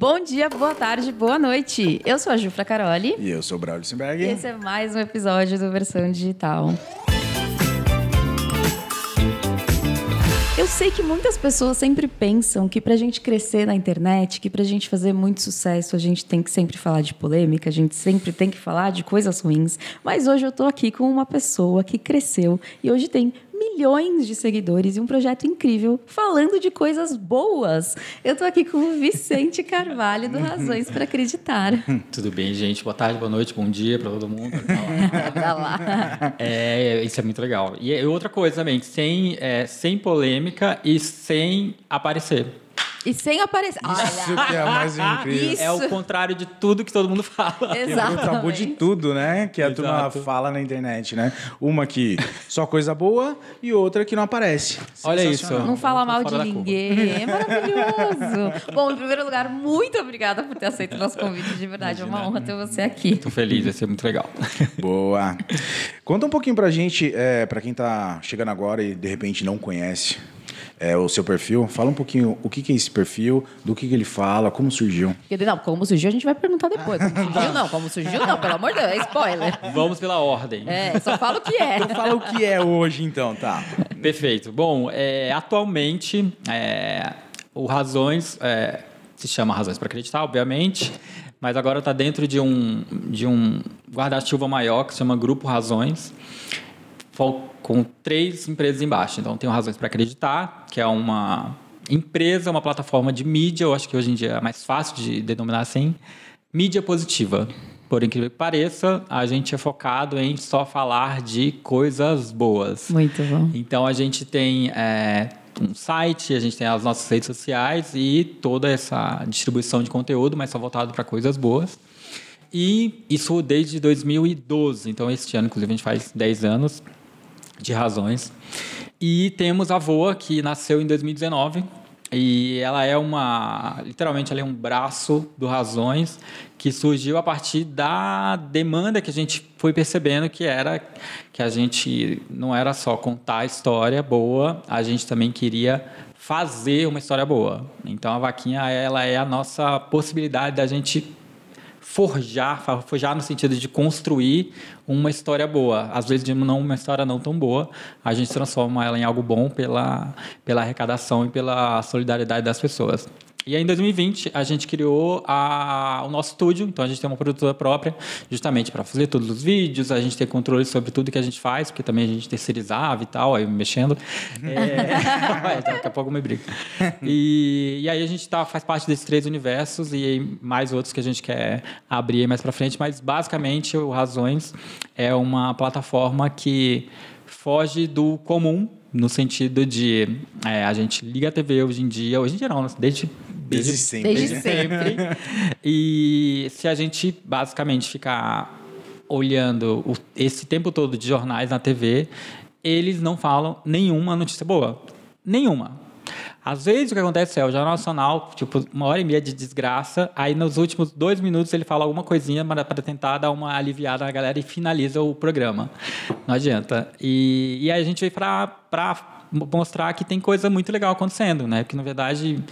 Bom dia, boa tarde, boa noite. Eu sou a Jufra Caroli. E eu sou o Braulio Simberg. E esse é mais um episódio do Versão Digital. Eu sei que muitas pessoas sempre pensam que para a gente crescer na internet, que para a gente fazer muito sucesso, a gente tem que sempre falar de polêmica, a gente sempre tem que falar de coisas ruins. Mas hoje eu estou aqui com uma pessoa que cresceu e hoje tem milhões de seguidores e um projeto incrível falando de coisas boas. Eu estou aqui com o Vicente Carvalho do Razões para Acreditar. Tudo bem, gente? Boa tarde, boa noite, bom dia para todo mundo. Pra lá. É, isso é muito legal. E outra coisa também, sem, é, sem polêmica e sem aparecer. E sem aparecer. Isso Olha, que é mais incrível. Isso. É o contrário de tudo que todo mundo fala. Quebrou o tabu de tudo, né? Que a turma Exato. fala na internet, né? Uma que só coisa boa e outra que não aparece. Olha isso. Não fala mal de ninguém. É maravilhoso. Bom, em primeiro lugar, muito obrigada por ter aceito o nosso convite. De verdade, é uma honra ter você aqui. Tô feliz, vai ser muito legal. Boa. Conta um pouquinho pra gente, é, pra quem tá chegando agora e de repente não conhece é, o seu perfil. Fala um pouquinho o que, que é esse perfil, do que, que ele fala, como surgiu. Não, como surgiu, a gente vai perguntar depois. Como surgiu, não. Como surgiu, não. Pelo amor de Deus, é spoiler. Vamos pela ordem. É, só fala o que é. Então fala o que é hoje, então, tá? Perfeito. Bom, é, atualmente, é, o Razões é, se chama Razões para Acreditar, obviamente, mas agora está dentro de um, de um guarda-chuva maior que se chama Grupo Razões, com três empresas embaixo. Então, tem o Razões para Acreditar, que é uma empresa, uma plataforma de mídia, eu acho que hoje em dia é mais fácil de denominar assim, mídia positiva. Por incrível que pareça, a gente é focado em só falar de coisas boas. Muito bom. Então a gente tem é, um site, a gente tem as nossas redes sociais e toda essa distribuição de conteúdo, mas só voltado para coisas boas. E isso desde 2012. Então este ano, inclusive, a gente faz 10 anos de razões. E temos a Voa, que nasceu em 2019. E ela é uma. Literalmente, ela é um braço do Razões que surgiu a partir da demanda que a gente foi percebendo que era que a gente não era só contar a história boa, a gente também queria fazer uma história boa. Então a vaquinha ela é a nossa possibilidade da gente forjar, forjar no sentido de construir uma história boa. Às vezes, não uma história não tão boa, a gente transforma ela em algo bom pela, pela arrecadação e pela solidariedade das pessoas. E aí, em 2020, a gente criou a- o nosso estúdio. Então, a gente tem uma produtora própria, justamente para fazer todos os vídeos, a gente ter controle sobre tudo que a gente faz, porque também a gente terceirizava e tal, aí mexendo. É, daqui a pouco me briga. E, e aí, a gente tá, faz parte desses três universos e mais outros que a gente quer abrir mais para frente. Mas, basicamente, o Razões é uma plataforma que foge do comum no sentido de é, a gente liga a TV hoje em dia, hoje em dia não, desde Desde sempre. Desde sempre. e se a gente basicamente ficar olhando o- esse tempo todo de jornais na TV, eles não falam nenhuma notícia boa. Nenhuma. Às vezes o que acontece é o Jornal Nacional, tipo, uma hora e meia de desgraça, aí nos últimos dois minutos ele fala alguma coisinha para tentar dar uma aliviada na galera e finaliza o programa. Não adianta. E, e aí a gente veio para mostrar que tem coisa muito legal acontecendo, né? Porque na verdade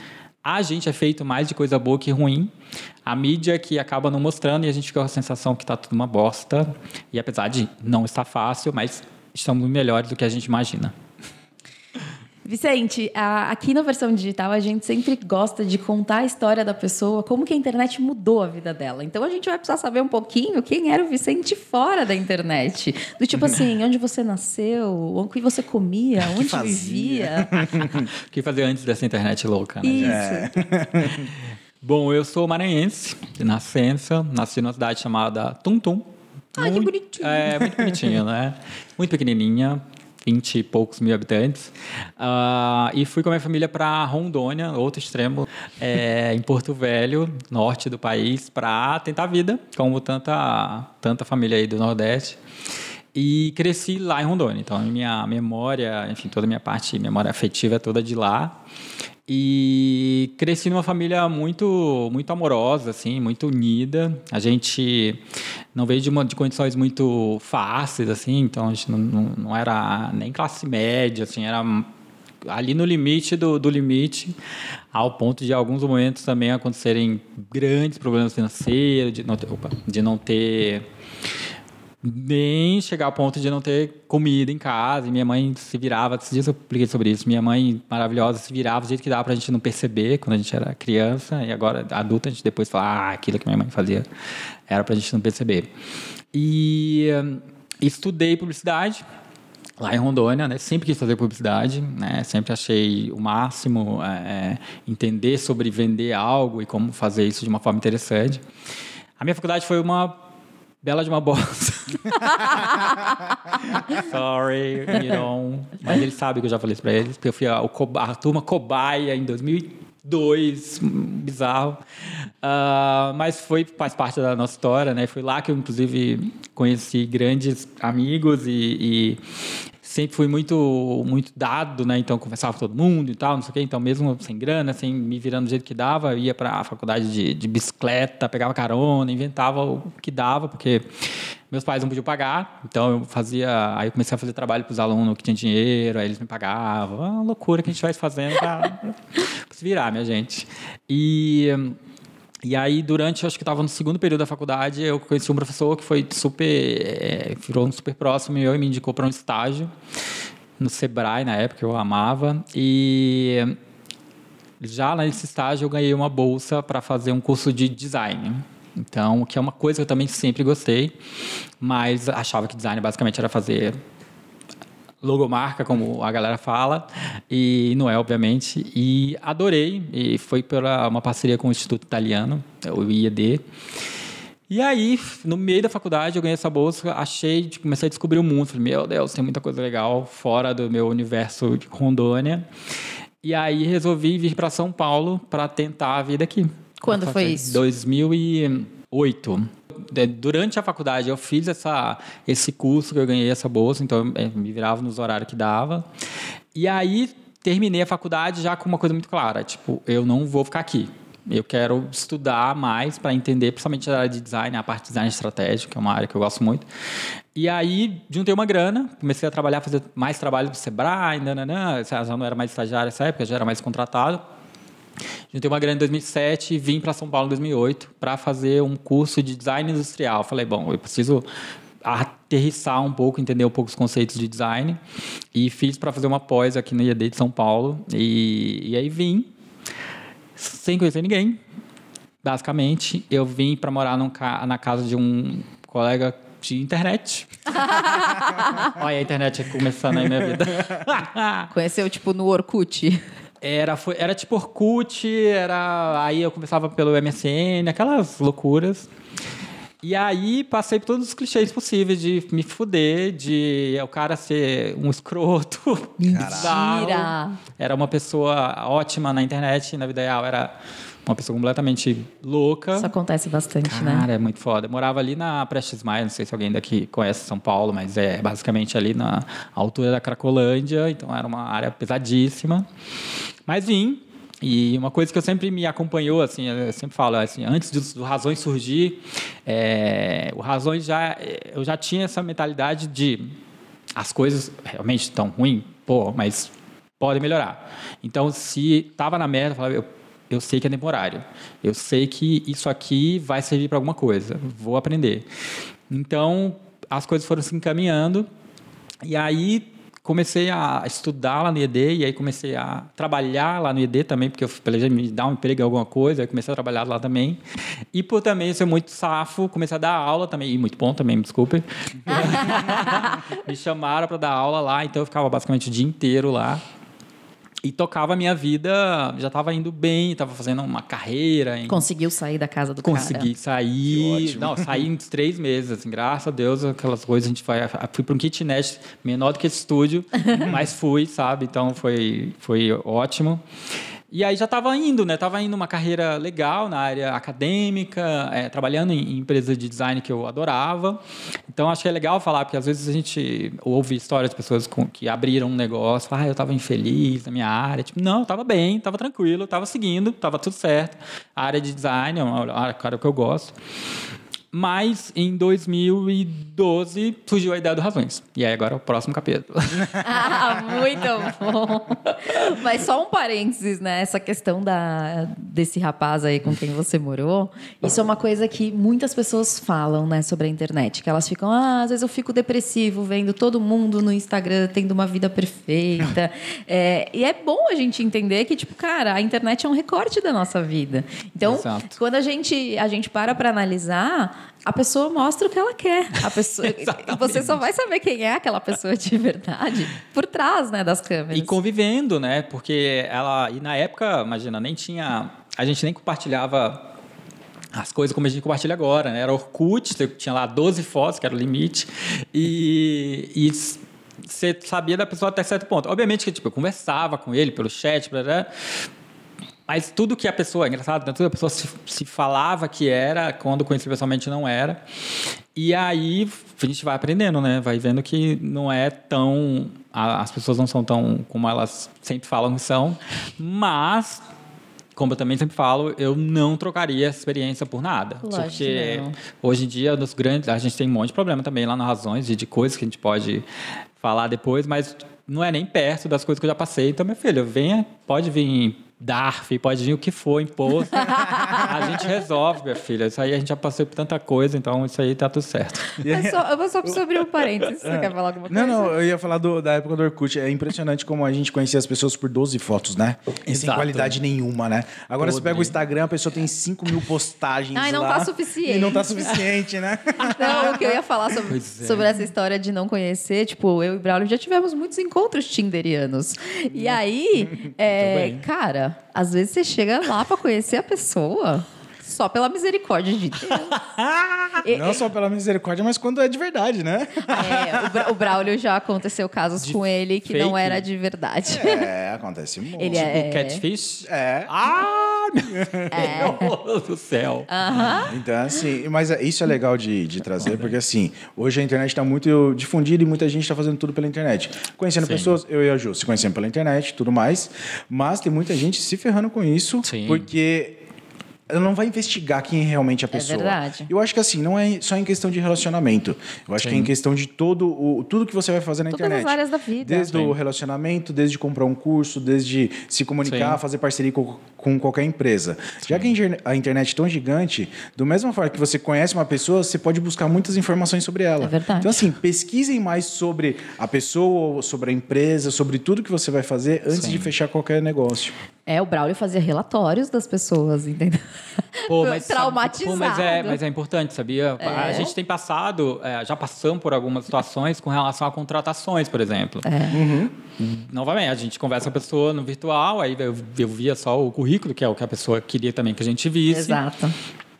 a gente é feito mais de coisa boa que ruim. A mídia que acaba não mostrando e a gente fica com a sensação que está tudo uma bosta. E apesar de não estar fácil, mas estamos melhores do que a gente imagina. Vicente, a- aqui na versão digital a gente sempre gosta de contar a história da pessoa, como que a internet mudou a vida dela. Então a gente vai precisar saber um pouquinho quem era o Vicente fora da internet. Do tipo assim, onde você nasceu, o que você comia, onde fazia. vivia. O que fazer antes dessa internet louca, né? Isso. Bom, eu sou maranhense, de nascença, nasci numa cidade chamada Tum-Tum. Ai, que Muito- bonitinho. É, muito bonitinho, né? Muito pequenininha, 20 e poucos mil habitantes. Ah, e fui com a minha família para Rondônia, outro extremo, é, em Porto Velho, norte do país, para tentar a vida, como tanta, tanta família aí do Nordeste. E cresci lá em Rondônia. Então, minha memória, enfim, toda a minha parte, memória afetiva é toda de lá. E cresci numa família muito muito amorosa, assim, muito unida. A gente não veio de, uma, de condições muito fáceis, assim, então a gente não, não, não era nem classe média, assim, era ali no limite do, do limite, ao ponto de alguns momentos também acontecerem grandes problemas financeiros, de não ter, opa, de não ter nem chegar ao ponto de não ter comida em casa. E minha mãe se virava, esses dias eu expliquei sobre isso. Minha mãe maravilhosa se virava do jeito que dava pra gente não perceber quando a gente era criança. E agora, adulta, a gente depois fala, ah, aquilo que minha mãe fazia era pra gente não perceber. E hum, estudei publicidade lá em Rondônia, né? Sempre quis fazer publicidade, né? Sempre achei o máximo é, entender sobre vender algo e como fazer isso de uma forma interessante. A minha faculdade foi uma bela de uma bosta. Sorry, know. Mas eles sabem que eu já falei isso pra eles, porque eu fui a, a turma cobaia em 2002, bizarro. Uh, mas foi, faz parte da nossa história, né? Foi lá que eu, inclusive, conheci grandes amigos e, e sempre fui muito muito dado, né? Então conversava com todo mundo e tal, não sei o quê. Então mesmo sem grana, sem me virando do jeito que dava, eu ia para a faculdade de, de, bicicleta, pegava carona, inventava o que dava, porque meus pais não podiam pagar. Então eu fazia, aí eu comecei a fazer trabalho para os alunos que tinham dinheiro, aí eles me pagavam. Uma loucura que a gente vai fazendo para se virar, minha gente. E e aí, durante, acho que estava no segundo período da faculdade, eu conheci um professor que foi super, é, virou um super próximo e me indicou para um estágio no Sebrae, na época, eu amava. E já nesse estágio eu ganhei uma bolsa para fazer um curso de design. Então, que é uma coisa que eu também sempre gostei, mas achava que design basicamente era fazer logomarca, como a galera fala, e não é, obviamente. E adorei, e foi pela uma parceria com o Instituto Italiano, o IED. E aí, no meio da faculdade, eu ganhei essa bolsa, achei, comecei a descobrir o mundo. Falei, meu Deus, tem muita coisa legal fora do meu universo de Rondônia. E aí, resolvi vir para São Paulo para tentar a vida aqui. Quando foi isso? 2008 durante a faculdade eu fiz essa, esse curso que eu ganhei essa bolsa, então eu me virava nos horários que dava. E aí terminei a faculdade já com uma coisa muito clara, tipo, eu não vou ficar aqui. Eu quero estudar mais para entender, principalmente a área de design, a parte de design estratégico, que é uma área que eu gosto muito. E aí, juntei uma grana, comecei a trabalhar, fazer mais trabalho para o Sebrae, nananã, já não era mais estagiário nessa época, já era mais contratado. Juntei uma grana em 2007 e vim para São Paulo em 2008 para fazer um curso de design industrial. Falei, bom, eu preciso aterrissar um pouco, entender um pouco os conceitos de design. E fiz para fazer uma pós aqui no IED de São Paulo. E, e aí vim, sem conhecer ninguém. Basicamente, eu vim para morar num, na casa de um colega de internet. Olha a internet começando aí minha vida. Conheceu, tipo, no Orkut? Era, foi, era tipo Orkut, era, aí eu começava pelo MSN, aquelas loucuras. E aí passei por todos os clichês possíveis de me fuder, de o cara ser um escroto. Mentira! Era uma pessoa ótima na internet, na vida real era uma pessoa completamente louca. Isso acontece bastante, Cara, né? Cara, é muito foda. Eu morava ali na Prestes Maia, não sei se alguém daqui conhece São Paulo, mas é basicamente ali na altura da Cracolândia, então era uma área pesadíssima. Mas vim, e uma coisa que eu sempre me acompanhou, assim, eu sempre falo, assim, antes do, do Razões surgir, é, o Razões já, eu já tinha essa mentalidade de as coisas realmente estão ruins, pô, mas podem melhorar. Então, se estava na merda, eu falava, eu eu sei que é temporário. Eu sei que isso aqui vai servir para alguma coisa. Vou aprender. Então, as coisas foram se encaminhando. E aí comecei a estudar lá no IED e aí comecei a trabalhar lá no IED também, porque eu planejei me dar um emprego em alguma coisa, aí comecei a trabalhar lá também. E por também ser muito safo, comecei a dar aula também, e muito bom também, me desculpe. me chamaram para dar aula lá, então eu ficava basicamente o dia inteiro lá e tocava a minha vida, já estava indo bem, estava fazendo uma carreira. Em... Conseguiu sair da casa do Consegui cara? Consegui sair. Não, saí em três meses, assim, graças a Deus, aquelas coisas a gente vai. Fui para um kitnet menor do que esse estúdio, mas fui, sabe? Então foi, foi ótimo. E aí já estava indo, né? Estava indo uma carreira legal na área acadêmica, é, trabalhando em, em empresas de design que eu adorava. Então acho que é legal falar, porque às vezes a gente ouve histórias de pessoas com, que abriram um negócio, ah, eu estava infeliz na minha área. Tipo, não, estava bem, estava tranquilo, estava seguindo, estava tudo certo. A área de design é uma área que eu gosto. Mas em 2012 surgiu a ideia do Razões. E aí agora é o próximo capítulo. Ah, muito bom. Mas só um parênteses, né? Essa questão da, desse rapaz aí com quem você morou. Isso é uma coisa que muitas pessoas falam, né, sobre a internet. Que elas ficam, ah, às vezes eu fico depressivo vendo todo mundo no Instagram tendo uma vida perfeita. É, e é bom a gente entender que, tipo, cara, a internet é um recorte da nossa vida. Então, Exato. quando a gente, a gente para para analisar, a pessoa mostra o que ela quer. A pessoa, você só vai saber quem é aquela pessoa de verdade por trás, né, das câmeras. E convivendo, né? Porque ela. E na época, imagina, nem tinha. A gente nem compartilhava as coisas como a gente compartilha agora, né? Era Orkut, tinha lá 12 fotos, que era o limite. E. e você sabia da pessoa até certo ponto. Obviamente que tipo, eu conversava com ele pelo chat, blá, blá, mas tudo que a pessoa, é engraçado, né? tudo que a pessoa se, se falava que era, quando conhecia pessoalmente não era. E aí a gente vai aprendendo, né? Vai vendo que não é tão. a- As pessoas não são tão como elas sempre falam que são, mas. Como eu também sempre falo, eu não trocaria essa experiência por nada. Lógico porque hoje em dia, nos grandes, a gente tem um monte de problema também lá nas razões, de, de coisas que a gente pode falar depois, mas não é nem perto das coisas que eu já passei. Então, meu filho, venha, pode vir DARF, pode vir o que for, imposto. a gente resolve, minha filha. Isso aí a gente já passou por tanta coisa, então isso aí tá tudo certo. Mas só, eu vou só sobre um parênteses. Você quer falar alguma coisa? Não, não, eu ia falar do- da época do Orkut. É impressionante como a gente conhecia as pessoas por 12 fotos, né? E sem Exato. qualidade nenhuma, né? Agora você Podre. pega o Instagram, a pessoa tem 5 mil postagens Ai, não lá. tá suficiente. E não tá suficiente, né? Não, o que eu ia falar sobre, é. sobre essa história de não conhecer, tipo, eu e Braulio já tivemos muitos encontros tinderianos. E aí, é, bem. Cara, às vezes você chega lá pra conhecer a pessoa só pela misericórdia de Deus. E- não só pela misericórdia, mas quando é de verdade, né? é, o, Bra- o Braulio já aconteu casos De com ele que não fake? era de verdade. É, acontece muito. Ele é- O catfish? É. Ah, meu É. Deus do céu. Então, assim, mas é- isso é legal de, de trazer, porque assim, hoje a internet está muito difundida e muita gente está fazendo tudo pela internet. Conhecendo Sim. pessoas, eu e a Ju se conhecendo pela internet tudo mais, mas tem muita gente se ferrando com isso, Sim. porque ela não vai investigar quem é realmente a pessoa. verdade. Eu acho que assim, não é só em questão de relacionamento. Eu acho que é em questão de todo o tudo que você vai fazer na Todas internet. as áreas da vida. Desde Sim. o relacionamento, desde comprar um curso, desde se comunicar, Sim. fazer parceria com, com qualquer empresa. Já que a inter- a internet é tão gigante, do mesma forma que você conhece uma pessoa, você pode buscar muitas informações sobre ela. É verdade. Então, assim, pesquisem mais sobre a pessoa, sobre a empresa, sobre tudo que você vai fazer antes Sim. de fechar qualquer negócio. É, o Braulio fazia relatórios das pessoas, entendeu? Pô, mas, Traumatizado. pô, mas, é, mas é importante, sabia? A É. gente tem passado, é, já passamos por algumas situações com relação a contratações, por exemplo. É. Novamente, a gente conversa com a pessoa no virtual, aí eu, eu via só o currículo, que é o que a pessoa queria também que a gente visse. Exato.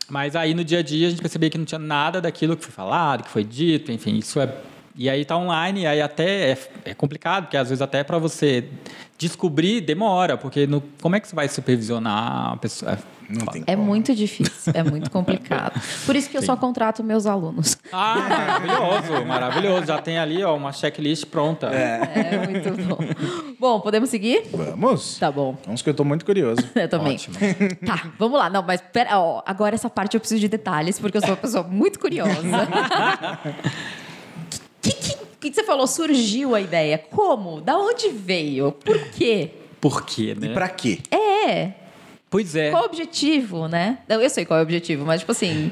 Mas aí no dia a dia a gente percebia que não tinha nada daquilo que foi falado, que foi dito, enfim, isso é. E aí tá online, e aí até é, é complicado, porque às vezes até para você descobrir demora, porque no, como é que você vai supervisionar a pessoa? Não tem É como. muito difícil, é muito complicado. Por isso que eu só contrato meus alunos. Ah, maravilhoso, maravilhoso. Já tem ali ó, uma checklist pronta. É muito bom. Bom, podemos seguir? Vamos? Tá bom. Vamos que eu tô muito curioso. Eu também. Ótimo. Tá, vamos lá. Não, mas pera, ó, agora essa parte eu preciso de detalhes, porque eu sou uma pessoa muito curiosa. que, que, que você falou? Surgiu a ideia. Como? Da onde veio? Por quê? Por quê, né? E pra quê? É. Pois é. Qual o objetivo, né? Não, eu sei qual é o objetivo, mas tipo assim.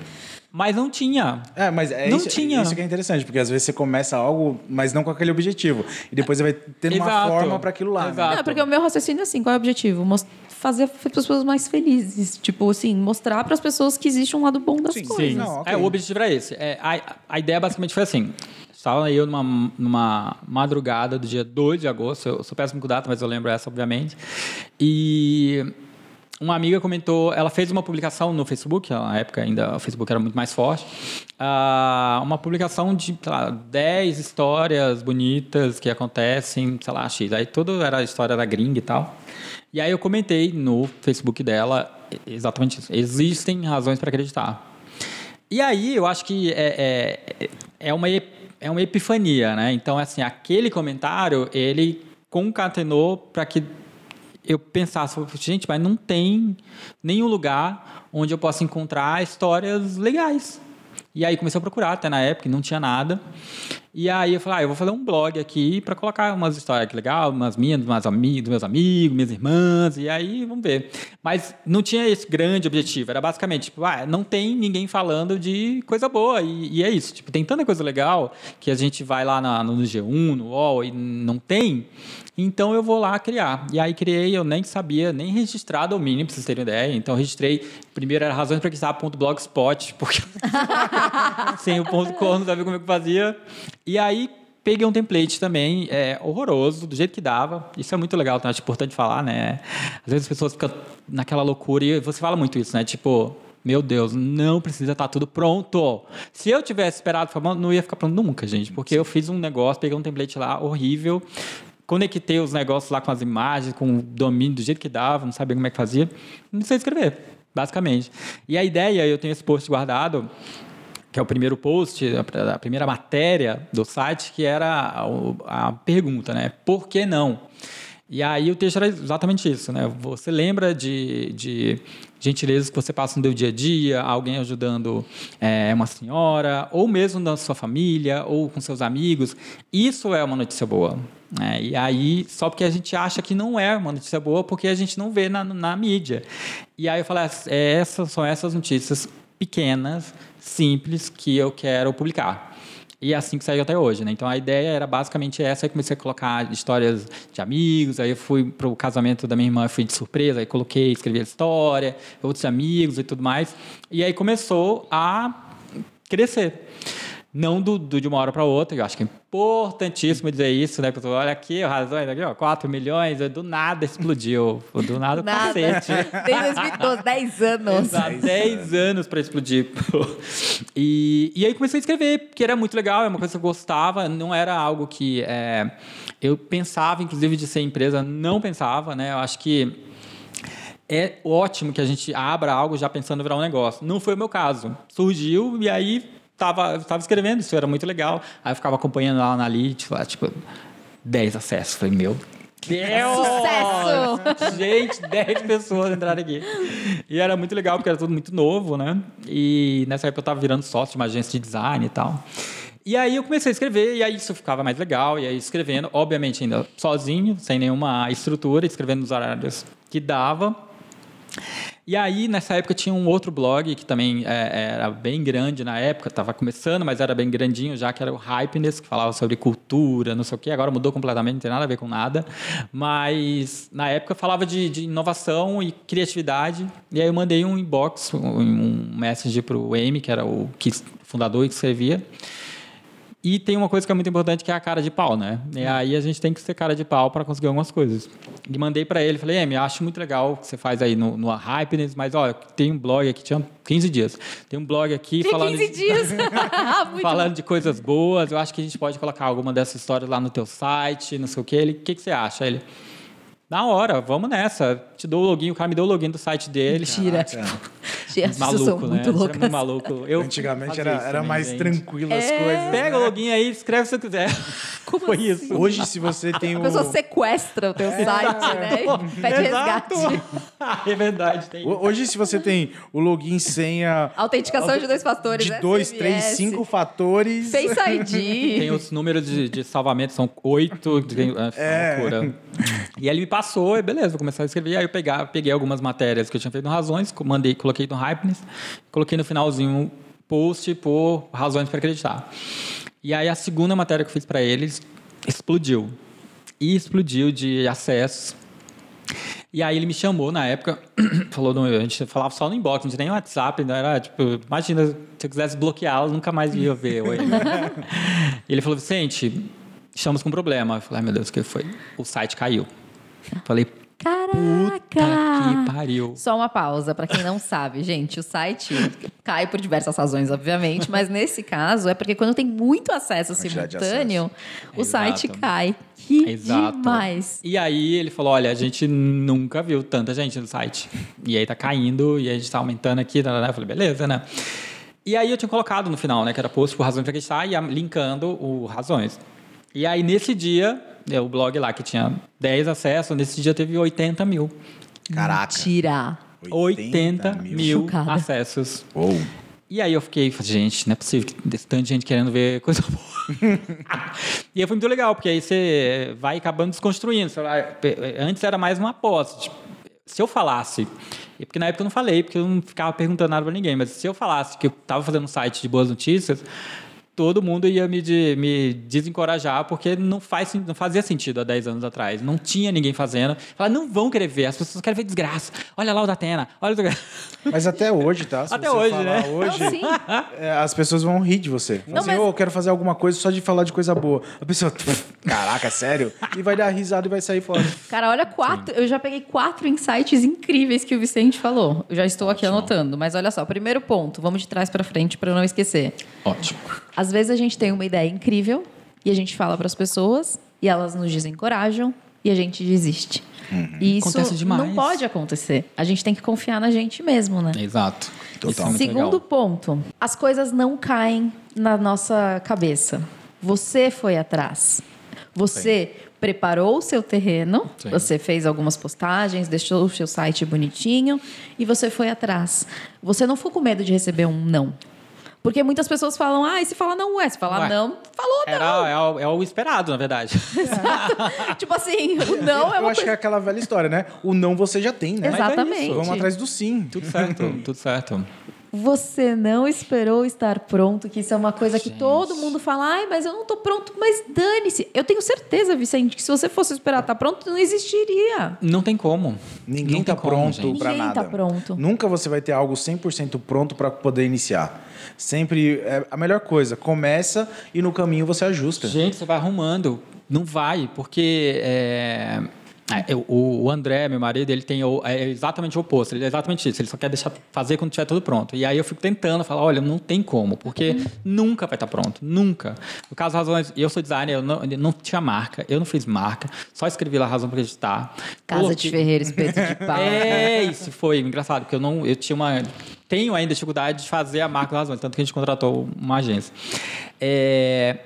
Mas não tinha. É, mas é Não isso, tinha. isso que é interessante, porque às vezes você começa algo, mas não com aquele objetivo. E depois você vai tendo uma Exato. forma para aquilo lá. né? Exato. Não, porque o meu raciocínio é assim: qual é o objetivo? Mos- fazer as pessoas mais felizes. Tipo assim, mostrar para as pessoas que existe um lado bom das Sim, coisas. Sim. Não, ok. É, o objetivo era esse. É, a, a ideia basicamente foi assim. Estava eu numa, numa madrugada do dia 2 de agosto, eu sou péssimo com data, mas eu lembro essa, obviamente. E uma amiga comentou, ela fez uma publicação no Facebook, na época ainda o Facebook era muito mais forte, ah, uma publicação de, sei lá, 10 histórias bonitas que acontecem, sei lá, X. Aí tudo era a história da gringa e tal. E aí eu comentei no Facebook dela exatamente isso. Existem razões para acreditar. E aí eu acho que é, é, é, uma, ep- é uma epifania, né? Então, assim, aquele comentário, ele concatenou para que eu pensasse, gente, mas não tem nenhum lugar onde eu possa encontrar histórias legais. E aí comecei a procurar, até na época, não tinha nada. E aí eu falei, ah, eu vou fazer um blog aqui para colocar umas histórias que legal, umas minhas, meus, amigos, dos meus amigos, minhas irmãs, e aí vamos ver. Mas não tinha esse grande objetivo, era basicamente, tipo, ah, não tem ninguém falando de coisa boa, e, e é isso. Tipo, tem tanta coisa legal que a gente vai lá na, no G1, no UOL, e não tem, então eu vou lá criar. E aí criei, eu nem sabia, nem registrar domínio, para vocês terem ideia. Então registrei, primeiro era razões para que blogspot, porque sem o ponto .com, não sabia como é que fazia. E aí peguei um template também, é, horroroso, do jeito que dava. Isso é muito legal, então acho importante falar, né? Às vezes as pessoas ficam naquela loucura e você fala muito isso, né? Tipo, meu Deus, não precisa estar tá tudo pronto. Se eu tivesse esperado, não ia ficar pronto nunca, gente, porque eu fiz um negócio, peguei um template lá horrível, conectei os negócios lá com as imagens, com o domínio do jeito que dava, não sabia como é que fazia, não sei escrever, basicamente. E a ideia, eu tenho esse post guardado, que é o primeiro post, a primeira matéria do site, que era a, pergunta, né? Por que não? E aí o texto era exatamente isso, né? Você lembra de, de gentilezas que você passa no seu dia a dia, alguém ajudando é, uma senhora, ou mesmo na sua família, ou com seus amigos. Isso é uma notícia boa. Né? E aí, só porque a gente acha que não é uma notícia boa, porque a gente não vê na, na mídia. E aí eu falei, é, essas são essas notícias pequenas, simples, que eu quero publicar. E é assim que saiu até hoje, né? Então a ideia era basicamente essa, aí comecei a colocar histórias de amigos, aí eu fui pro casamento da minha irmã, fui de surpresa, aí coloquei, escrevi a história, outros amigos e tudo mais. E aí começou a crescer. Não do, do, de uma hora para outra, eu acho que é importantíssimo dizer isso, né? Porque olha aqui, o Razões, aqui, ó, 4 milhões, do nada explodiu. Do nada, nada. cacete. Desde 2012, 10 anos. Exato, 10 anos para explodir. E, e aí comecei a escrever, que era muito legal, é uma coisa que eu gostava, não era algo que é, eu pensava, inclusive, de ser empresa, não pensava, né? Eu acho que é ótimo que a gente abra algo já pensando em virar um negócio. Não foi o meu caso. Surgiu e aí tava, tava escrevendo, isso era muito legal. Aí eu ficava acompanhando lá na Analytics, lá, tipo, 10 acessos. Falei, meu Deus! Sucesso! Gente, 10 pessoas entraram aqui. E era muito legal, porque era tudo muito novo, né? E nessa época eu tava virando sócio de uma agência de design e tal. E aí eu comecei a escrever, e aí isso ficava mais legal, e aí escrevendo, obviamente ainda sozinho, sem nenhuma estrutura, escrevendo nos horários que dava. E aí, nessa época, tinha um outro blog que também é, era bem grande na época, estava começando, mas era bem grandinho já, que era o Hypeness, que falava sobre cultura, não sei o quê. Agora mudou completamente, não tem nada a ver com nada. Mas, na época, falava de, de inovação e criatividade. E aí eu mandei um inbox, um, um message para o Amy, que era o que, fundador e que escrevia. E tem uma coisa que é muito importante que é a cara de pau, né? E aí a gente tem que ser cara de pau para conseguir algumas coisas. E mandei para ele, falei, Emi, acho muito legal o que você faz aí no, no Hypeness, mas olha, tem um blog aqui, tinha 15 dias. Tem um blog aqui tem falando 15 de, dias. falando de coisas boas. Eu acho que a gente pode colocar alguma dessas histórias lá no teu site, não sei o quê. Ele, o que, que você acha? Ele, na hora, vamos nessa. Te dou o login, o cara me deu o login do site dele. Mentira. Caraca. Maluco, né? Muito loucas. Muito maluco. Eu Antigamente era, era também, mais gente. tranquilo as É. coisas. Pega né? o login aí, escreve se você quiser. Como Foi assim? isso. Hoje, se você tem A o. pessoa sequestra o teu site, né? E Pede Exato. resgate. é verdade, tem. Ho- Hoje, se você tem o login senha Autenticação de dois fatores. de dois, três, SMS, cinco fatores. Face ID. Tem os números de, de salvamento, são oito. tem- É, É. loucura. E aí ele me passou, e beleza, vou começar a escrever. Aí eu pegar, peguei algumas matérias que eu tinha feito no Razões, mandei, coloquei no Hypeness, coloquei no finalzinho um post por razões para acreditar. E aí a segunda matéria que eu fiz para eles explodiu. E explodiu de acessos. E aí ele me chamou na época, falou, no, a gente falava só no inbox, não tinha nem WhatsApp, não era tipo, imagina, se eu quisesse bloqueá-lo, nunca mais ia ver. E ele falou, Vicente, estamos com um problema. Eu falei, ai meu Deus, o que foi? O site caiu. Falei, puta que Caraca! pariu. Só uma pausa, para quem não sabe, gente, o site cai por diversas razões, obviamente, mas nesse caso é porque quando tem muito acesso simultâneo, o Exato. site cai. Que Exato. demais. E aí ele falou, olha, a gente nunca viu tanta gente no site. E aí tá caindo, e a gente tá aumentando aqui, tá, tá, tá. eu falei, beleza, né? E aí eu tinha colocado no final, né, que era post por razões para acreditar e linkando o razões. E aí nesse dia, o blog lá que tinha 10 acessos, nesse dia teve 80 mil. Caraca. Tira. 80 mil Chocada. acessos. Uou. E aí eu fiquei, gente, não é possível que desse tanto de gente querendo ver coisa boa. e aí foi muito legal, porque aí você vai acabando desconstruindo. Vai- Antes era mais uma aposta. Tipo, se eu falasse, porque na época eu não falei, porque eu não ficava perguntando nada pra ninguém, mas se eu falasse que eu tava fazendo um site de boas notícias, todo mundo ia me, de- me desencorajar, porque não, faz, não fazia sentido há 10 anos atrás. Não tinha ninguém fazendo. Falar, não vão querer ver, as pessoas querem ver desgraça. Olha lá o da Atena, olha o do... Mas até hoje, tá? Se Até você hoje, falar né? Hoje, Não, sim. é, as pessoas vão rir de você. Não, assim, mas- "Ô, eu quero fazer alguma coisa só de falar de coisa boa. A pessoa, caraca, sério? E vai dar risada e vai sair fora. Cara, olha quatro. Eu já peguei quatro insights incríveis que o Vicente falou. Eu já estou aqui anotando. Mas olha só, primeiro ponto, vamos de trás para frente para eu não esquecer. Ótimo. Às vezes a gente tem uma ideia incrível e a gente fala para as pessoas e elas nos desencorajam e a gente desiste. E isso Acontece demais. não pode acontecer. A gente tem que confiar na gente mesmo, né? Exato. É muito Segundo legal. ponto, as coisas não caem na nossa cabeça. Você foi atrás. Você preparou o seu terreno, Sim. você fez algumas postagens, deixou o seu site bonitinho e você foi atrás. Você não ficou com medo de receber um não. Porque muitas pessoas falam, ah, e se fala não é, se falar Ué. não, falou não. Era, é, o, é o esperado, na verdade. tipo assim, o não é Eu uma acho que é coisa... aquela velha história, né? O não você já tem, né? É Exatamente. isso, Vamos atrás do sim. tudo certo, tudo certo. Você não esperou estar pronto, que isso é uma coisa que Gente. todo mundo fala, ai, mas eu não tô pronto, mas dane-se. Eu tenho certeza, Vicente, que se você fosse esperar estar pronto, não existiria. Não tem como. Ninguém Não tá como, pronto gente. pra Ninguém nada. tá pronto. Nunca você vai ter algo 100% pronto para poder iniciar. Sempre é a melhor coisa. Começa e no caminho você ajusta. Gente, você vai arrumando. Não vai, porque é, é, eu- o, o André, meu marido, ele tem o- é exatamente o oposto. Ele é exatamente isso. Ele só quer deixar fazer quando tiver tudo pronto. E aí eu fico tentando falar, olha, não tem como, porque nunca vai estar pronto, nunca. No caso razões, eu sou designer, eu não, não tinha marca, eu não fiz marca, só escrevi lá a razão para acreditar. Casa Coloquei- de Ferreira, espeto de pau. é, isso foi engraçado, porque eu não, eu tinha uma, tenho ainda dificuldade de fazer a marca das razões, tanto que a gente contratou uma agência. É,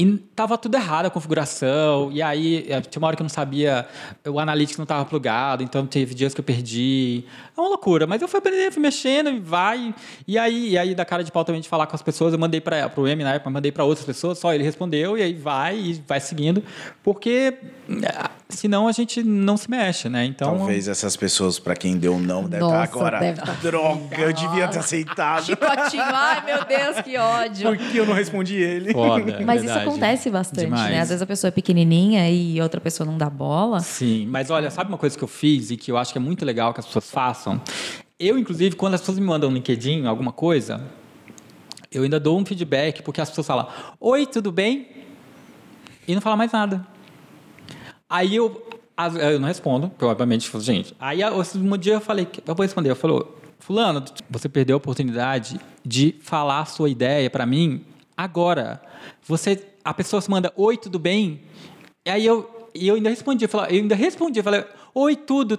e tava tudo errado a configuração, e aí eh, tinha uma hora que eu não sabia, o Analytics não estava plugado, então teve dias que eu perdi. É uma loucura, mas eu fui aprendendo, fui mexendo e vai. E aí, e aí da cara de pau também de falar com as pessoas, eu mandei para o M na época, mandei para outras pessoas, só ele respondeu, e aí vai e vai seguindo, porque eh, senão a gente não se mexe, né? Então, Talvez essas pessoas, para quem deu não, deve Nossa, estar agora. deve tá- Droga, eu devia ter aceitado. Chicotinho, ai meu Deus, que ódio. Por que eu não respondi ele? Foda, Mas isso verdade. acontece bastante, Demais. né? Às vezes a pessoa é pequenininha e outra pessoa não dá bola. Sim, mas olha, sabe uma coisa que eu fiz e que eu acho que é muito legal que as pessoas façam? Eu, inclusive, quando as pessoas me mandam no LinkedIn alguma coisa, eu ainda dou um feedback, porque as pessoas falam, oi, tudo bem? E não fala mais nada. Aí eu, eu não respondo, falo, gente. Aí um dia eu falei, eu vou responder, eu falou, fulano, você perdeu a oportunidade de falar a sua ideia para mim agora. Você, a pessoa se manda, oi, tudo bem? E aí eu, eu ainda respondi, eu, eu ainda respondi, eu falei, oi, tudo.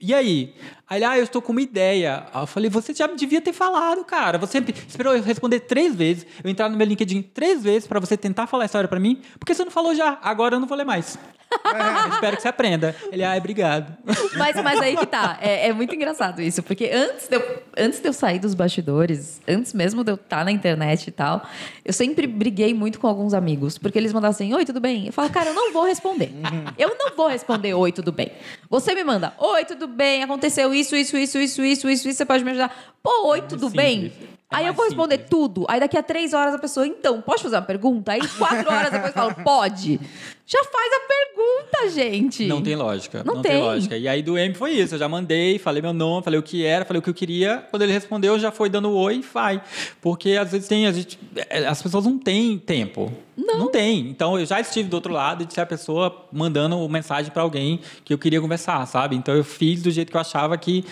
E aí? Aí, ele, ah, eu estou com uma ideia. Aí eu falei, você já devia ter falado, cara. Você esperou eu responder três vezes, eu entrar no meu LinkedIn três vezes para você tentar falar a história para mim, porque você não falou já. Agora eu não vou ler mais. Eu espero que você aprenda. Ele, ah, obrigado. Mas, mas aí que tá. É, é muito engraçado isso, porque antes de, eu, antes de eu sair dos bastidores, antes mesmo de eu estar na internet e tal, eu sempre briguei muito com alguns amigos, porque eles mandavam assim: Oi, tudo bem? Eu falo, cara, eu não vou responder. Eu não vou responder Oi, tudo bem. Você me manda, Oi, tudo bem? Aconteceu isso, isso, isso, isso, isso, isso, isso, você pode me ajudar? Pô, Oi, tudo bem? É Aí eu vou responder simples. tudo. Aí daqui a três horas a pessoa, então, pode fazer uma pergunta? Aí quatro horas depois eu falo, pode. Já faz a pergunta, gente. Não tem lógica. Não Não, tem. tem. lógica. E aí do M foi isso. Eu já mandei, falei meu nome, falei o que era, falei o que eu queria. Quando ele respondeu, já foi dando oi e vai. Porque às vezes tem, a gente, é, as pessoas não têm tempo. Não. Não tem. Então eu já estive do outro lado de ser a pessoa mandando mensagem para alguém que eu queria conversar, sabe? Então eu fiz do jeito que eu achava que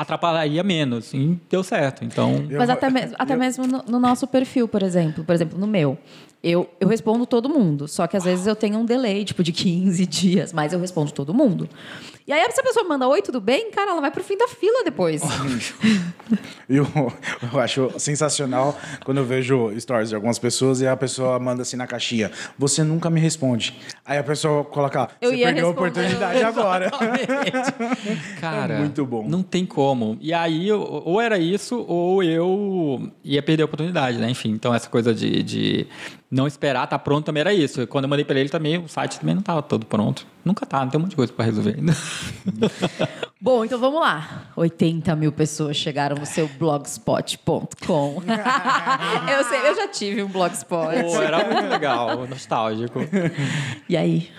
atrapalharia menos. E deu certo. Então. Mas até, mesmo, até eu- mesmo no, no nosso perfil, por exemplo. Por exemplo, no meu. Eu, eu respondo todo mundo. Só que às vezes eu tenho um delay, tipo, de 15 dias. Mas eu respondo todo mundo. E aí, se a pessoa manda oi, tudo bem? Cara, ela vai pro fim da fila depois. E eu, eu acho sensacional quando eu vejo stories de algumas pessoas e a pessoa manda assim na caixinha: Você nunca me responde. Aí a pessoa coloca: Eu Você ia perdeu a responder." oportunidade agora. Cara, É muito bom. Não tem como. E aí, ou era isso, ou eu ia perder a oportunidade, né? Enfim, então essa coisa de, de não esperar tá pronto também era isso. Quando eu mandei pra ele também, o site também não tava todo pronto. Nunca tá, tem um monte de coisa pra resolver ainda. Bom, então vamos lá. 80 mil pessoas chegaram no seu blogspot.com. eu sei, eu já tive um blogspot. Pô, era muito legal, nostálgico. E aí?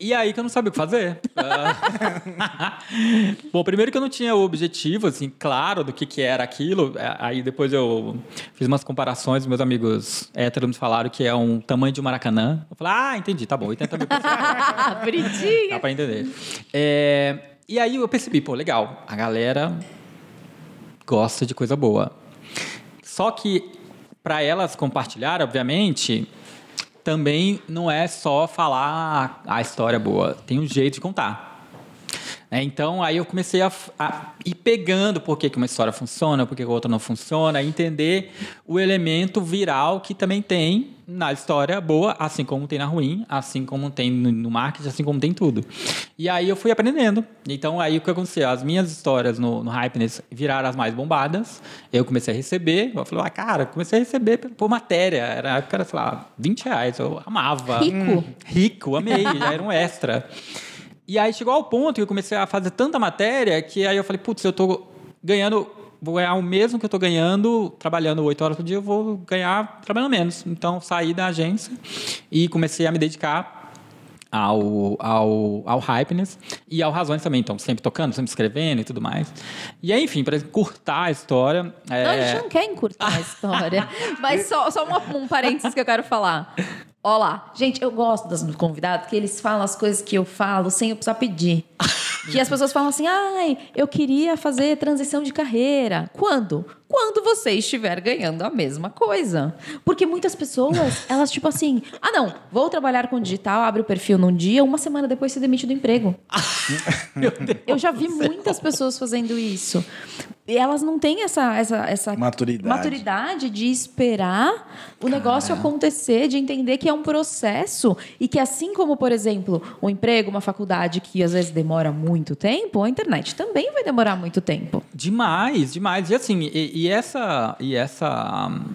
E aí que eu não sabia o que fazer. Ah. Bom, primeiro que eu não tinha o objetivo, assim, claro do que, que era aquilo. É, Aí depois eu fiz umas comparações, meus amigos héteros me falaram que é um tamanho de um maracanã. Eu falei, ah, entendi, tá bom, 80 mil pessoas. Dá Bonitinha. pra entender. É, e aí eu percebi, pô, legal, a galera gosta de coisa boa. Só que para elas compartilhar, obviamente, também não é só falar a história boa, tem um jeito de contar. né? então, aí eu comecei a, a ir pegando por que, que uma história funciona, por que, que a outra não funciona, entender o elemento viral que também tem na história boa, assim como tem na ruim, assim como tem no, marketing, assim como tem em tudo. E aí eu fui aprendendo. Então, aí o que aconteceu? As minhas histórias no, no Hypeness viraram as mais bombadas. Eu comecei a receber. Eu falei, ah, cara, comecei a receber por, matéria. Era, na época era, sei lá, 20 reais. Eu amava. Rico. Rico, amei. já era um extra. E aí chegou ao ponto que eu comecei a fazer tanta matéria que aí eu falei, putz, eu tô ganhando, vou ganhar o mesmo que eu tô ganhando trabalhando oito horas por dia, eu vou ganhar trabalhando menos. Então saí da agência e comecei a me dedicar ao, ao, ao Hypeness e ao Razões também. Então, sempre tocando, sempre escrevendo e tudo mais. E aí, enfim, para curtar a história. Não, a gente é, não quer encurtar a história. Mas só, só uma- um parênteses que eu quero falar. Ó lá. Gente, eu gosto dos convidados que eles falam as coisas que eu falo sem eu precisar pedir. Que as pessoas falam assim, ai, eu queria fazer transição de carreira. Quando? Quando você estiver ganhando a mesma coisa. Porque muitas pessoas, elas tipo assim, ah não, vou trabalhar com digital, abre o perfil num dia, uma semana depois se demite do emprego. meu Deus Eu já vi muitas pessoas fazendo isso. E elas não têm essa, essa, essa Maturidade. maturidade de esperar o negócio acontecer, de entender que é um processo e que assim como, por exemplo, um emprego, uma faculdade que às vezes demora muito tempo, a internet também vai demorar muito tempo. Demais, demais. E assim, e, e essa, e essa hum,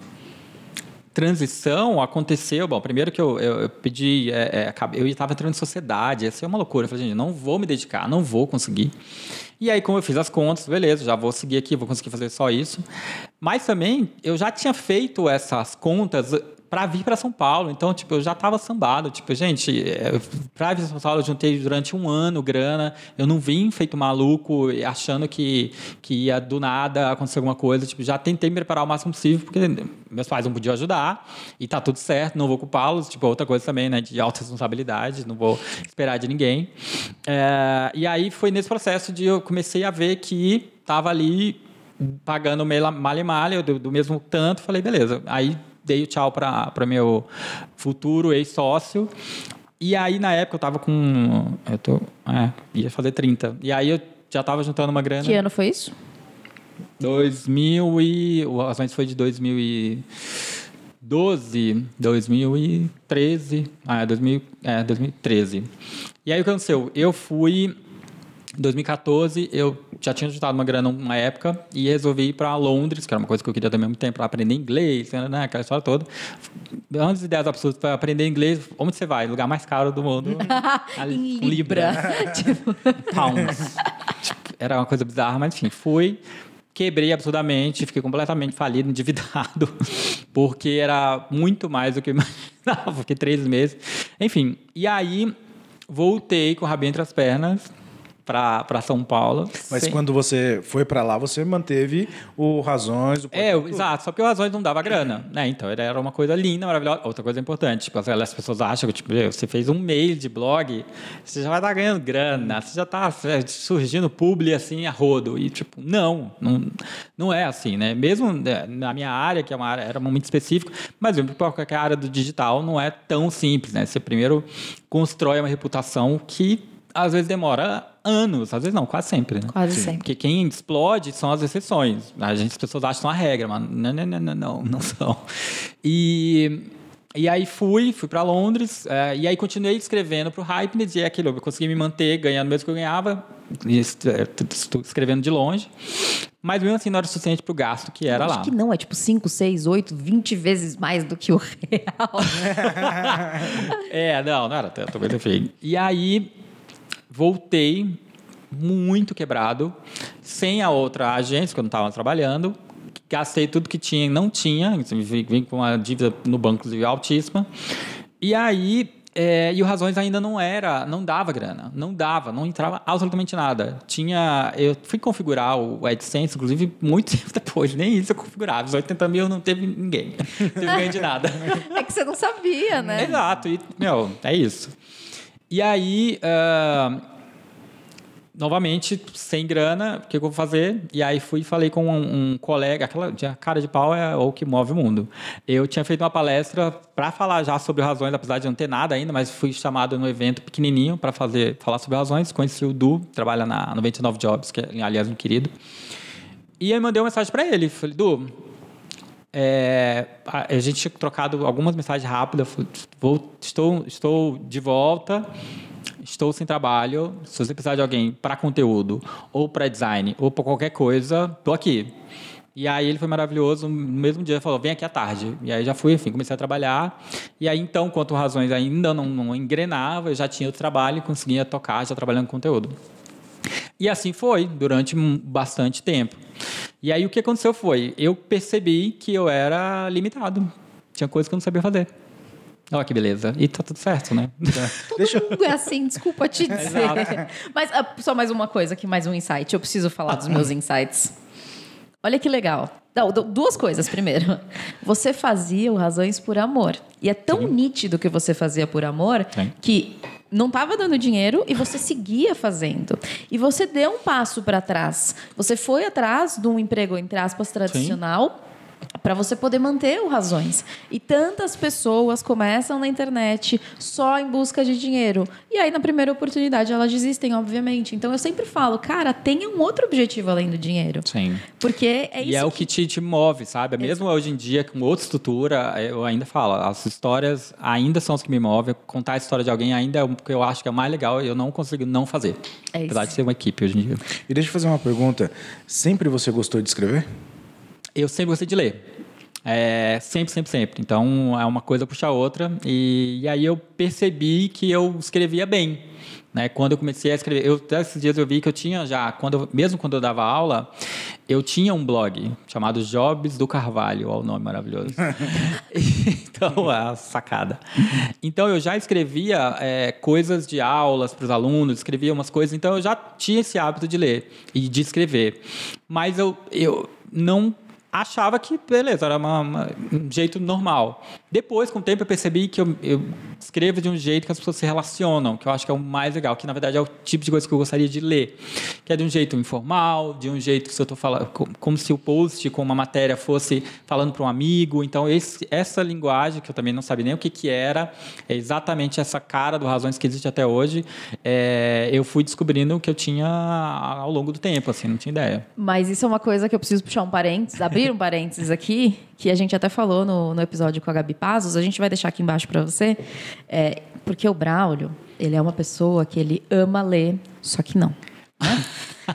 transição aconteceu. Bom, primeiro que eu, eu, eu pedi, é, é, eu estava entrando em sociedade, essa é uma loucura. Eu falei, gente, não vou me dedicar, não vou conseguir. E aí, como eu fiz as contas, beleza, já vou seguir aqui, vou conseguir fazer só isso. Mas também, eu já tinha feito essas contas para vir para São Paulo. Então, tipo, eu já estava sambado. Tipo, gente, para vir São Paulo, eu juntei durante um ano grana. Eu não vim feito maluco, e achando que, que ia do nada acontecer alguma coisa. Tipo, já tentei me preparar o máximo possível, porque meus pais não podiam ajudar. E tá tudo certo, não vou culpá-los. Tipo, outra coisa também, né, de alta responsabilidade. Não vou esperar de ninguém. É, e aí foi nesse processo de eu comecei a ver que tava ali pagando malha malha do, do mesmo tanto, falei, beleza. Aí dei o tchau para meu futuro ex-sócio. E aí, na época, eu tava com. Eu tô. É, ia fazer 30. E aí eu já tava juntando uma grana. Que ano foi isso? 2000 e. O Razões foi de 2012, 2013. Ah, é, 2000, é, 2013. E aí o que aconteceu? Eu fui. Em 2014, eu já tinha juntado uma grana uma época e resolvi ir para Londres, que era uma coisa que eu queria também muito tempo, para aprender inglês, né, aquela história toda. Uma das ideias absurdas para aprender inglês, onde você vai? Lugar mais caro do mundo. Ali, em com Libra. tipo, pounds. Tipo, era uma coisa bizarra, mas enfim, fui. Quebrei absurdamente, fiquei completamente falido, endividado, porque era muito mais do que eu imaginava, fiquei três meses. Enfim, e aí voltei com o rabinho entre as pernas para São Paulo. Mas quando você foi pra lá, você manteve o Razões, o É, exato, só que o Razões não dava grana, né? Então era uma coisa linda, maravilhosa. Outra coisa importante, tipo, as pessoas acham que tipo, você fez um mail de blog, você já vai estar ganhando grana, você já está surgindo publi assim a rodo. E tipo, não, não, não é assim, né? Mesmo né, na minha área, que é uma área, era muito específica, mas mesmo para qualquer área do digital não é tão simples, né? Você primeiro constrói uma reputação que às vezes demora anos, às vezes não, quase sempre, né? Quase sempre. Porque quem explode são as exceções. A gente, as pessoas acham que são a regra, mas não, não, não, não, não, não são. E, e aí fui, fui para Londres, é, e aí continuei escrevendo para o Hypeness, e é aquilo, eu consegui me manter ganhando mesmo que eu ganhava, é, escrevendo de longe, mas mesmo assim não era suficiente para o gasto que era Acho lá. que não, é tipo 5, 6, 8, 20 vezes mais do que o real. É, não, não era tanto, mas enfim. E aí voltei muito quebrado, sem a outra agência, que eu não estava trabalhando. Gastei tudo que tinha e não tinha, assim, vim, com uma dívida no banco, inclusive, altíssima. E aí, é, e o Razões ainda não era, não dava grana, não dava, não entrava absolutamente nada. Tinha, eu fui configurar o AdSense, inclusive, muito tempo depois, nem isso eu configurava. Os 80 mil não teve ninguém, não teve ganho de nada. É que você não sabia, né? Exato, e, meu, é isso. E aí, ah, novamente, sem grana, o que eu vou fazer? E aí fui e falei com um, um colega, aquela cara de pau é o que move o mundo. Eu tinha feito uma palestra para falar já sobre razões, apesar de não ter nada ainda, mas fui chamado no evento pequenininho para fazer falar sobre razões. Conheci o Du, trabalha na 99 Jobs, que é, aliás, um querido. E aí mandei uma mensagem para ele, falei, Du, é, a, gente tinha trocado algumas mensagens rápidas. Vou, estou, estou de volta, estou sem trabalho. Se você precisar de alguém para conteúdo, ou para design, ou para qualquer coisa, estou aqui. E aí ele foi maravilhoso. No mesmo dia ele falou: vem aqui à tarde. E aí já fui, enfim, comecei a trabalhar. E aí então, quanto razões ainda não, não engrenava, eu já tinha outro trabalho conseguia tocar já trabalhando conteúdo. E assim foi durante bastante tempo. E aí o que aconteceu foi, eu percebi que eu era limitado. Tinha coisas que eu não sabia fazer. Olha que beleza. E tá tudo certo, né? Deixa Todo mundo é assim, desculpa te dizer. Mas ah, só mais uma coisa aqui, mais um insight. Eu preciso falar dos meus insights. Olha que legal. Não, du- duas coisas. Primeiro, você fazia o Razões por amor. E é tão nítido que você fazia por amor Sim. que não estava dando dinheiro e você seguia fazendo. E você deu um passo para trás. Você foi atrás de um emprego, entre aspas, tradicional. Para você poder manter o razões. E tantas pessoas começam na internet só em busca de dinheiro. E aí, na primeira oportunidade, elas desistem, obviamente. Então, eu sempre falo, cara, tenha um outro objetivo além do dinheiro. Sim. Porque é isso. E é o que te, te move, sabe? Mesmo hoje em dia, com outra estrutura, eu ainda falo, as histórias ainda são as que me movem. Contar a história de alguém ainda é o que eu acho que é o mais legal e eu não consigo não fazer. É isso. Apesar de ser uma equipe hoje em dia. E deixa eu fazer uma pergunta. Sempre você gostou de escrever? Eu sempre gostei de ler. É, sempre, sempre, sempre. Então, é uma coisa puxa a outra. E, e aí eu percebi que eu escrevia bem. Né? Quando eu comecei a escrever... Eu, até esses dias eu vi que eu tinha já... Quando eu- mesmo quando eu dava aula, eu tinha um blog chamado Jobs do Carvalho. Olha o nome maravilhoso. então, a sacada. Então, eu já escrevia é, coisas de aulas para os alunos, escrevia umas coisas. Então, eu já tinha esse hábito de ler e de escrever. Mas eu, eu não achava que, beleza, era uma- uma- um jeito normal. Depois, com o tempo, eu percebi que eu, eu escrevo de um jeito que as pessoas se relacionam, que eu acho que é o mais legal, que na verdade é o tipo de coisa que eu gostaria de ler. Que é de um jeito informal, de um jeito que se eu estou falando, co- como se o post com uma matéria fosse falando para um amigo. Então, esse- essa linguagem, que eu também não sabia nem o que, que era, é exatamente essa cara do Razões que existe até hoje, é, eu fui descobrindo que eu tinha ao longo do tempo, assim, não tinha ideia. Mas isso é uma coisa que eu preciso puxar um parênteses, abrir um parênteses aqui, que a gente até falou no, no episódio com a Gabi Pazos, a gente vai deixar aqui embaixo para você, é, porque o Braulio, ele é uma pessoa que ele ama ler, só que não. né?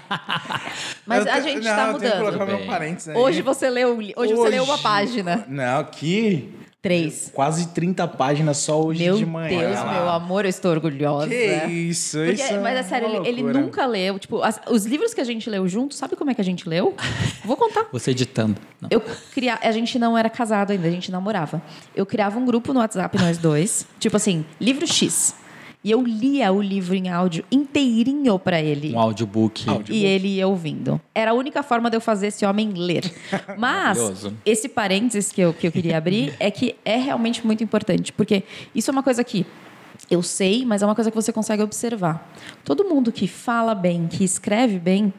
Mas Eu a te- gente está eu tenho que colocar mudando. meu Bem. parênteses aí. Hoje você leu, hoje, você leu uma Hoje- página. Não, aqui... Três. Quase 30 páginas só hoje Meu de manhã. Deus, Olha lá. meu amor, eu estou orgulhosa. Que isso, Porque, isso mas é sério, ele, ele nunca leu. Tipo, as- os livros que a gente leu junto, sabe como é que a gente leu? Vou contar. Você editando. Não. Eu cria... A gente não era casado ainda, a gente namorava. Eu criava um grupo no WhatsApp, nós dois. tipo assim, livro X. E eu lia o livro em áudio inteirinho pra ele. Um audiobook. E ele ia ouvindo. Era a única forma de eu fazer esse homem ler. Mas, Maravilhoso. esse parênteses que eu, que eu queria abrir é que é realmente muito importante. Porque isso é uma coisa que eu sei, mas é uma coisa que você consegue observar. Todo mundo que fala bem, que escreve bem,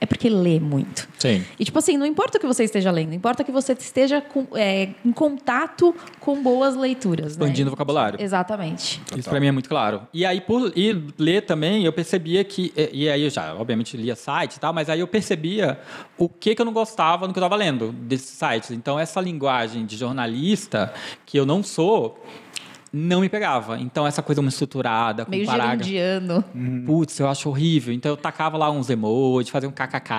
é porque lê muito. Sim. E, tipo assim, não importa o que você esteja lendo, importa que você esteja com, é, em contato com boas leituras. né? Expandindo o vocabulário. Exatamente. Isso pra mim é muito claro. E aí, por e ler também, eu percebia que. E e aí eu já, obviamente, lia site e tal, mas aí eu percebia o que, que eu não gostava no que eu estava lendo desses sites. Então, essa linguagem de jornalista, que eu não sou, não me pegava. Então, essa coisa muito estruturada, com Meio parágrafo. gerundiano. Putz, eu acho horrível. Então eu tacava lá uns emojis, fazia um kkk.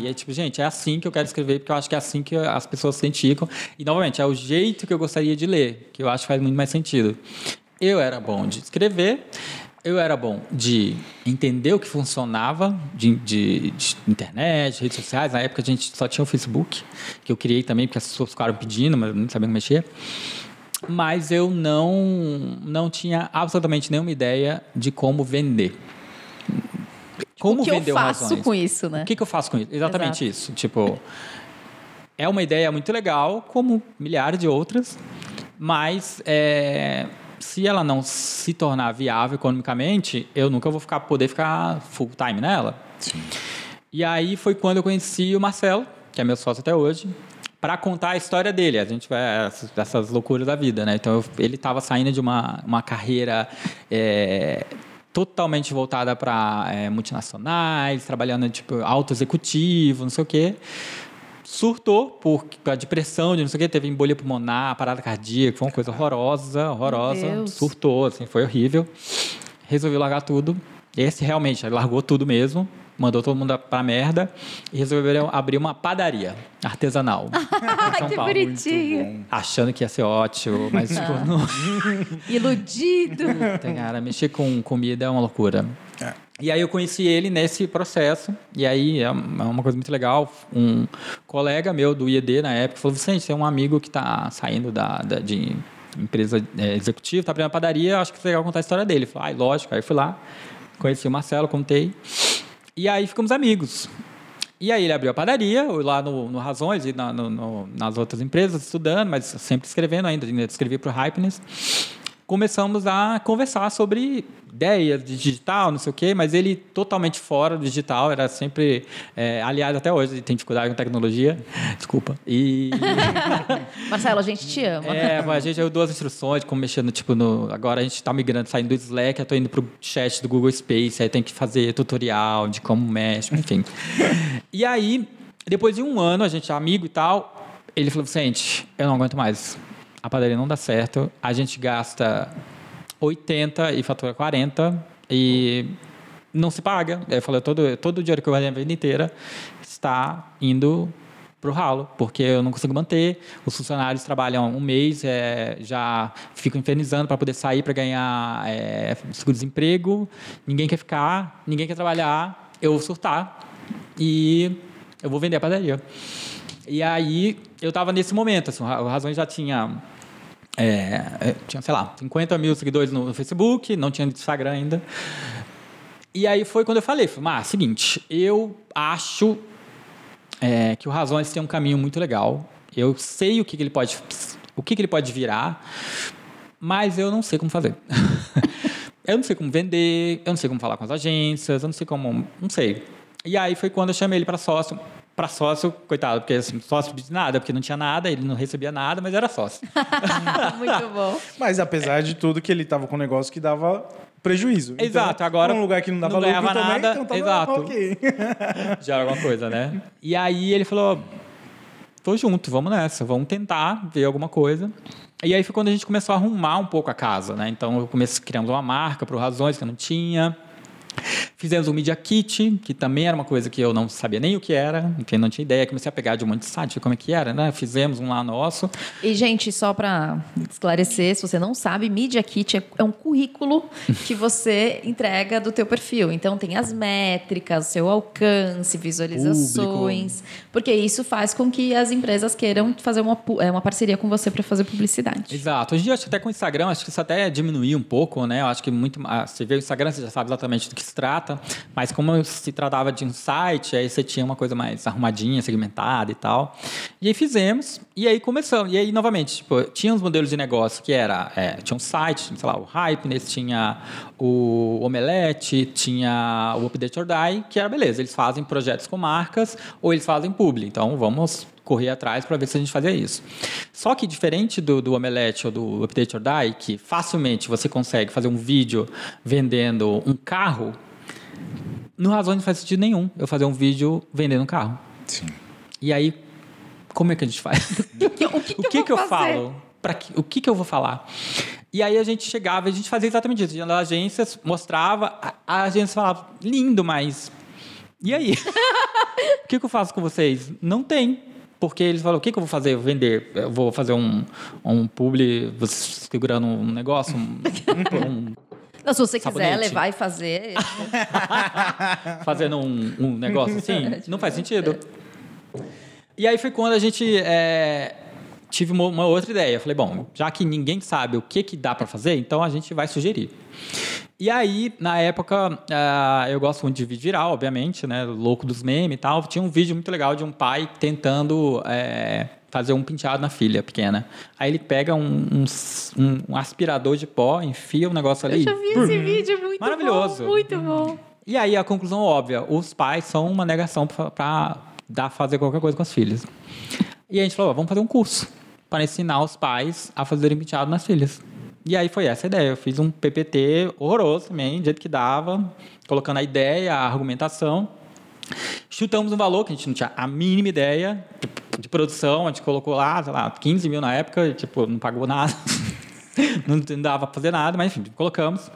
E aí, tipo, gente, é assim que eu quero escrever, porque eu acho que é assim que as pessoas se identificam. E, novamente, é o jeito que eu gostaria de ler, que eu acho que faz muito mais sentido. Eu era bom de escrever, eu era bom de entender o que funcionava de, de- de internet, redes sociais. Na época a gente só tinha o Facebook, que eu criei também, porque as pessoas ficaram pedindo, mas não sabia como mexer mas eu não não tinha absolutamente nenhuma ideia de como vender. Como o que eu vender o faço Razões. com isso, né? O que, que eu faço com isso? Exatamente Exato. isso. Tipo, é uma ideia muito legal, como milhares de outras, mas é, se ela não se tornar viável economicamente, eu nunca vou ficar, poder ficar full time nela. Sim. E aí foi quando eu conheci o Marcelo, que é meu sócio até hoje, para contar a história dele. A gente vai essas, loucuras da vida, né? Então eu- ele estava saindo de uma, uma carreira é, totalmente voltada para multinacionais, trabalhando tipo alto executivo, não sei o quê. Surtou por a depressão, de não sei o quê, teve embolia pulmonar, parada cardíaca, foi uma coisa horrorosa, horrorosa. Surtou, assim, foi horrível. Resolveu largar tudo. Esse realmente largou tudo mesmo, mandou todo mundo pra merda e resolveu abrir uma padaria artesanal São que Paulo. bonitinho. Achando que ia ser ótimo, mas tipo, não. Iludido. Puta, cara, mexer com comida é uma loucura. É. E aí eu conheci ele nesse processo, e aí é uma coisa muito legal. Um colega meu do IED na época falou: Vicente, você é um amigo que está saindo da, da- de empresa é, executiva, está abrindo uma padaria, acho que é legal contar a história dele. Falei, ah, lógico. Aí eu fui lá, conheci o Marcelo, contei. E aí ficamos amigos. E aí ele abriu a padaria, lá no, no Razões e na- no- no- nas outras empresas, estudando, mas sempre escrevendo ainda, ainda escrevi para o Hypeness. Começamos a conversar sobre ideias de digital, não sei o quê, mas ele totalmente fora do digital, era sempre... é, aliás, até hoje ele tem dificuldade com tecnologia, desculpa. E... Marcelo, a gente te ama. É, mas a gente eu dou as instruções, como mexendo, tipo, no. Agora a gente tá migrando, saindo do Slack, eu tô indo pro chat do Google Space, aí tem que fazer tutorial de como mexe, enfim. e aí, depois de um ano, a gente é amigo e tal, ele falou, Vicente, eu não aguento mais. A padaria não dá certo, a gente gasta 80 e fatura 40 e não se paga. Eu falei, todo, todo o dinheiro que eu ganhei a vida inteira está indo pro ralo, porque eu não consigo manter. Os funcionários trabalham um mês, é, já ficam infernizando para poder sair para ganhar é, seguro-desemprego. Ninguém quer ficar, ninguém quer trabalhar. Eu vou surtar e eu vou vender a padaria. E aí eu estava nesse momento, assim, o Razões já tinha é, é, tinha, sei lá, 50 mil seguidores no, Facebook, não tinha Instagram ainda. E aí foi quando eu falei, falei, ah, seguinte, eu acho é, que o Razões tem um caminho muito legal. Eu sei o que, que ele pode, o que, que ele pode virar, mas eu não sei como fazer. eu não sei como vender, eu não sei como falar com as agências, eu não sei como, não sei. E aí foi quando eu chamei ele para sócio. Para sócio, coitado, porque assim, sócio de nada, porque não tinha nada, ele não recebia nada, mas era sócio. Muito bom. Mas apesar de tudo, que ele tava com um negócio que dava prejuízo. Então, Exato, agora pra um lugar que não dava não lucro também, nada, então tava exato. ok. Já era alguma coisa, né? E aí ele falou: tô junto, vamos nessa, vamos tentar ver alguma coisa. E aí foi quando a gente começou a arrumar um pouco a casa, né? Então eu comecei criando uma marca para Razões que eu não tinha. Fizemos o Media Kit, que também era uma coisa que eu não sabia nem o que era, enfim, não tinha ideia. Comecei a pegar de um monte de site, como é que era, né? Fizemos um lá nosso. E, gente, só para esclarecer, se você não sabe, Media Kit é, é um currículo que você entrega do teu perfil. Então, tem as métricas, seu alcance, visualizações. Porque isso faz com que as empresas queiram fazer uma, é, uma parceria com você para fazer publicidade. Exato. Hoje em dia, acho que até com o Instagram, acho que isso até diminuiu um pouco, né? Eu acho que muito. ah, Você vê o Instagram, você já sabe exatamente do que se trata. Mas como se tratava de um site, aí você tinha uma coisa mais arrumadinha, segmentada e tal. E aí fizemos, e aí começamos. E aí, novamente, tipo, tinha uns modelos de negócio que era, é, tinha um site, sei lá, o Hypeness, tinha o Omelete, tinha o Update or Die, que era beleza, eles fazem projetos com marcas ou eles fazem publi. Então, vamos correr atrás para ver se a gente fazia isso. Só que diferente do, do Omelete ou do Update or Die, que facilmente você consegue fazer um vídeo vendendo um carro, no Razão não faz sentido nenhum eu fazer um vídeo vendendo um carro. Sim. E aí, como é que a gente faz? O que, o que, o que, eu, que eu vou fazer? falo? Pra que, o que, que eu vou falar? E aí a gente chegava, a gente fazia exatamente isso. Ia nas agências, mostrava, a, a agência falava, lindo, mas. E aí? o que, que eu faço com vocês? Não tem. Porque eles falam, o que, que eu vou fazer? Eu vender? Eu vou fazer um, um publi, você segurando um negócio? Um, um- Não, se você quiser Sabonete. levar e fazer. fazendo um, um negócio assim? Não faz sentido. E aí foi quando a gente é, tive uma, uma outra ideia. Eu falei, bom, já que ninguém sabe o que, que dá para fazer, então a gente vai sugerir. E aí, na época, ah, eu gosto muito de vídeo viral, obviamente, né? Louco dos memes e tal. Tinha um vídeo muito legal de um pai tentando é, fazer um penteado na filha pequena. Aí ele pega um, um um- um aspirador de pó, enfia o negócio ali. Eu já vi esse vídeo, muito Maravilhoso. bom. Muito bom. E aí a conclusão óbvia, os pais são uma negação para dar fazer qualquer coisa com as filhas. E a gente falou, ó, vamos fazer um curso para ensinar os pais a fazerem penteado nas filhas. E aí foi essa a ideia. Eu fiz um PPT horroroso também, do jeito que dava, colocando a ideia, a argumentação. Chutamos um valor que a gente não tinha a mínima ideia de produção. A gente colocou lá, sei lá, 15 mil na época, e, tipo, não pagou nada. não dava para fazer nada, mas enfim, colocamos.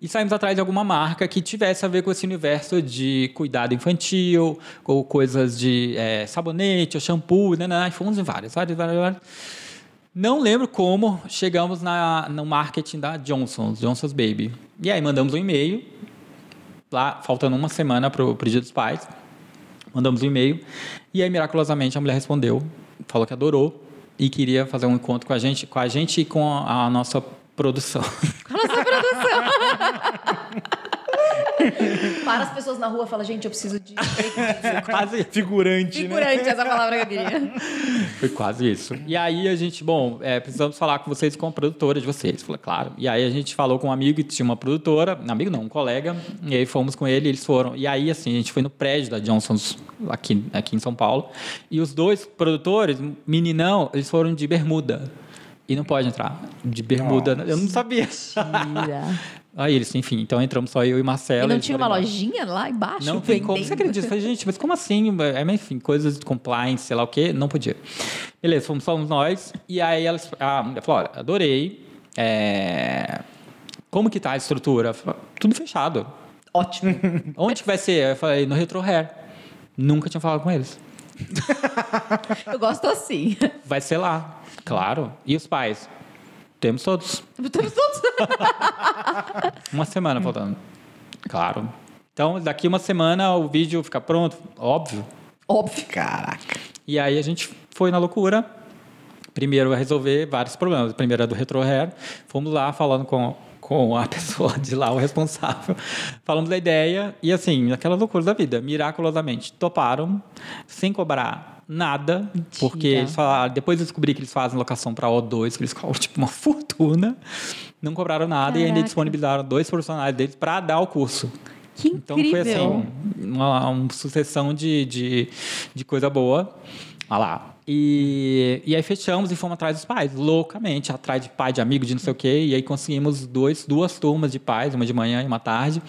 E saímos atrás de alguma marca que tivesse a ver com esse universo de cuidado infantil, ou coisas de é, sabonete, ou shampoo, né, né, e fomos em várias, várias, várias, várias. Não lembro como chegamos na, no marketing da Johnson's, Johnson's Baby. E aí mandamos um e-mail, lá faltando uma semana para o Dia dos Pais. Mandamos um e-mail. E aí, miraculosamente, a mulher respondeu, falou que adorou e queria fazer um encontro com a gente, com a gente e com a, a nossa produção. Para as pessoas na rua, fala, gente, eu preciso de. Quase Figurante, né? Figurante, essa palavra que eu queria. Foi quase isso. E aí a gente, bom, é, precisamos falar com vocês com a produtora de vocês. Falei, claro. E aí a gente falou com um amigo que tinha uma produtora, amigo não, um colega, e aí fomos com ele, eles foram. E aí, assim, a gente foi no prédio da Johnson's aqui, aqui em São Paulo. E os dois produtores, meninão, eles foram de bermuda. E não pode entrar. De bermuda. Eu não sabia. Aí eles, enfim, então entramos só eu e Marcelo. E não tinha uma lojinha lá embaixo? Não tem como. Você acredita? Falei, gente, mas como assim? É, mas, enfim, coisas de compliance, sei lá o quê, não podia. Beleza, fomos, fomos nós. E aí elas, a mulher falou: olha, adorei. É, Como que tá a estrutura? Falei, Tudo fechado. Ótimo. Onde que vai ser? Eu falei, no Retro Hair. Nunca tinha falado com eles. Eu gosto assim. Vai ser lá. Claro. E os pais? Temos todos. Temos todos. Uma semana faltando. Claro. Então, daqui uma semana o vídeo fica pronto? Óbvio. Óbvio. Caraca. E aí a gente foi na loucura. Primeiro a resolver vários problemas. Primeiro era do Retro Hair. Fomos lá falando com, com a pessoa de lá, o responsável. Falamos da ideia e assim, aquela loucura da vida. Miraculosamente toparam, sem cobrar nada. Porque eles falaram, depois eu descobri que eles fazem locação para O2, que eles cobram tipo uma fortuna. Não cobraram nada e ainda Caraca. disponibilizaram dois profissionais deles para dar o curso. Que Então incrível. foi assim, uma, uma sucessão de, de, de coisa boa. Olha lá. E, e aí fechamos e fomos atrás dos pais, loucamente, atrás de pai, de amigo, de não sei o quê. E aí conseguimos dois, duas turmas de pais, uma de manhã e uma tarde,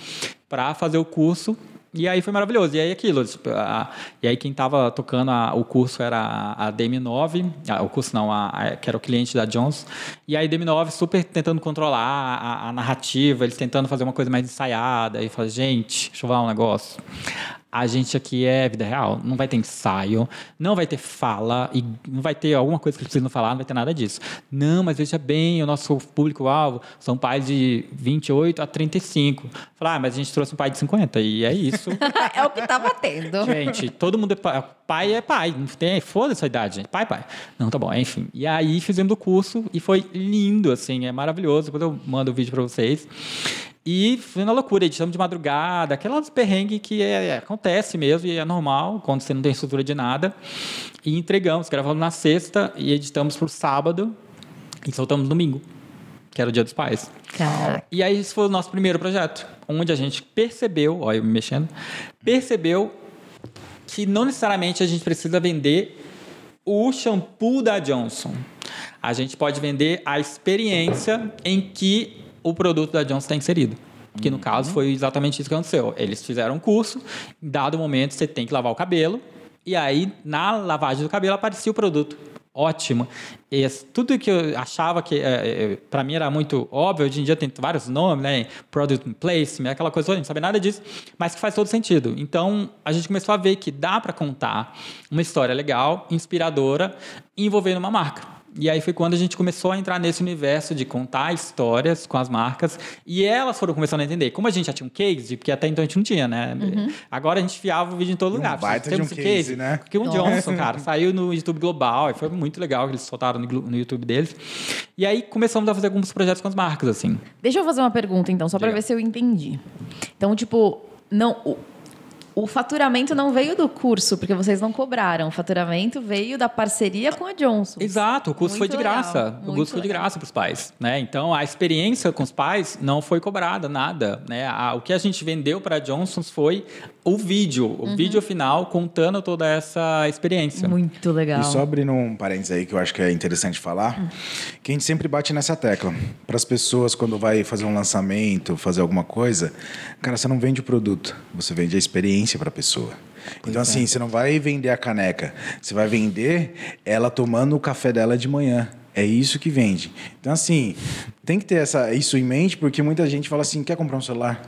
para fazer o curso. E aí foi maravilhoso. E aí aquilo, tipo, a- e aí quem estava tocando a- o curso era a, a DM9, ah, o curso não, que era o cliente da Jones. E aí DM9 super tentando controlar a, narrativa, eles tentando fazer uma coisa mais ensaiada. E falei, gente, deixa eu falar um negócio. A gente aqui é vida real, não vai ter ensaio, não vai ter fala, e não vai ter alguma coisa que eles precisam falar, não vai ter nada disso. Não, mas veja bem, o nosso público-alvo são pais de 28 a 35. Falar, ah, mas a gente trouxe um pai de 50, e é isso. é o que tá batendo. Gente, todo mundo é pai. Pai é pai. Não tem, foda-se a idade, gente. Pai, pai. Não, tá bom, enfim. E aí fizemos o curso e foi lindo, assim, é maravilhoso. Depois eu mando o vídeo pra vocês. E foi uma loucura, editamos de madrugada, aquelas perrengue que é, é, acontece mesmo e é normal quando você não tem estrutura de nada. E entregamos, gravamos na sexta e editamos por sábado e soltamos domingo, que era o dia dos pais. Caraca. E aí esse foi o nosso primeiro projeto, onde a gente percebeu, olha eu me mexendo, percebeu que não necessariamente a gente precisa vender o shampoo da Johnson. A gente pode vender a experiência em que o produto da Johnson está inserido. Que no caso foi exatamente isso que aconteceu. Eles fizeram um curso, em dado momento você tem que lavar o cabelo, e aí na lavagem do cabelo aparecia o produto ótimo. E tudo que eu achava que é, é para mim era muito óbvio, hoje em dia tem vários nomes, né? Product placement, aquela coisa, a gente não sabe nada disso, mas que faz todo sentido. Então, a gente começou a ver que dá para contar uma história legal, inspiradora, envolvendo uma marca. E aí foi quando a gente começou a entrar nesse universo de contar histórias com as marcas e elas foram começando a entender. Como a gente já tinha um case, porque até então a gente não tinha, né? Uhum. Agora a gente fiava o vídeo em todo Um lugar. baita de Temos um case, né? Porque o Johnson, cara, saiu no YouTube Global e foi muito legal que eles soltaram no, no YouTube deles. E aí começamos a fazer alguns projetos com as marcas, assim. Deixa eu fazer uma pergunta, então, só para ver se eu entendi. Então, tipo, não. O, o faturamento não veio do curso, porque vocês não cobraram. O faturamento veio da parceria com a Johnson. Exato, o curso foi Muito de graça. legal, o muito curso foi de legal. graça para os pais, né? Então a experiência com os pais não foi cobrada nada, né? A- o que a gente vendeu para a Johnson's foi o vídeo, o Uhum. vídeo final contando toda essa experiência. Muito legal. E só abrindo um parênteses aí que eu acho que é interessante falar, que a gente sempre bate nessa tecla. Para as pessoas, quando vai fazer um lançamento, fazer alguma coisa, cara, você não vende o produto, você vende a experiência para a pessoa. Então, assim, você não vai vender a caneca, você vai vender ela tomando o café dela de manhã. É isso que vende. Então, assim, tem que ter essa, isso em mente, porque muita gente fala assim: quer comprar um celular?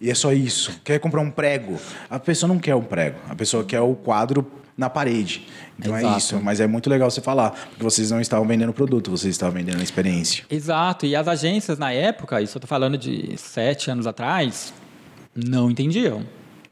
E é só isso. Quer comprar um prego? A pessoa não quer um prego, a pessoa quer o quadro na parede. Então é Exato. isso. Mas é muito legal você falar, porque vocês não estavam vendendo produto, vocês estavam vendendo a experiência. Exato, e as agências na época, isso eu tô falando de sete anos atrás, não entendiam.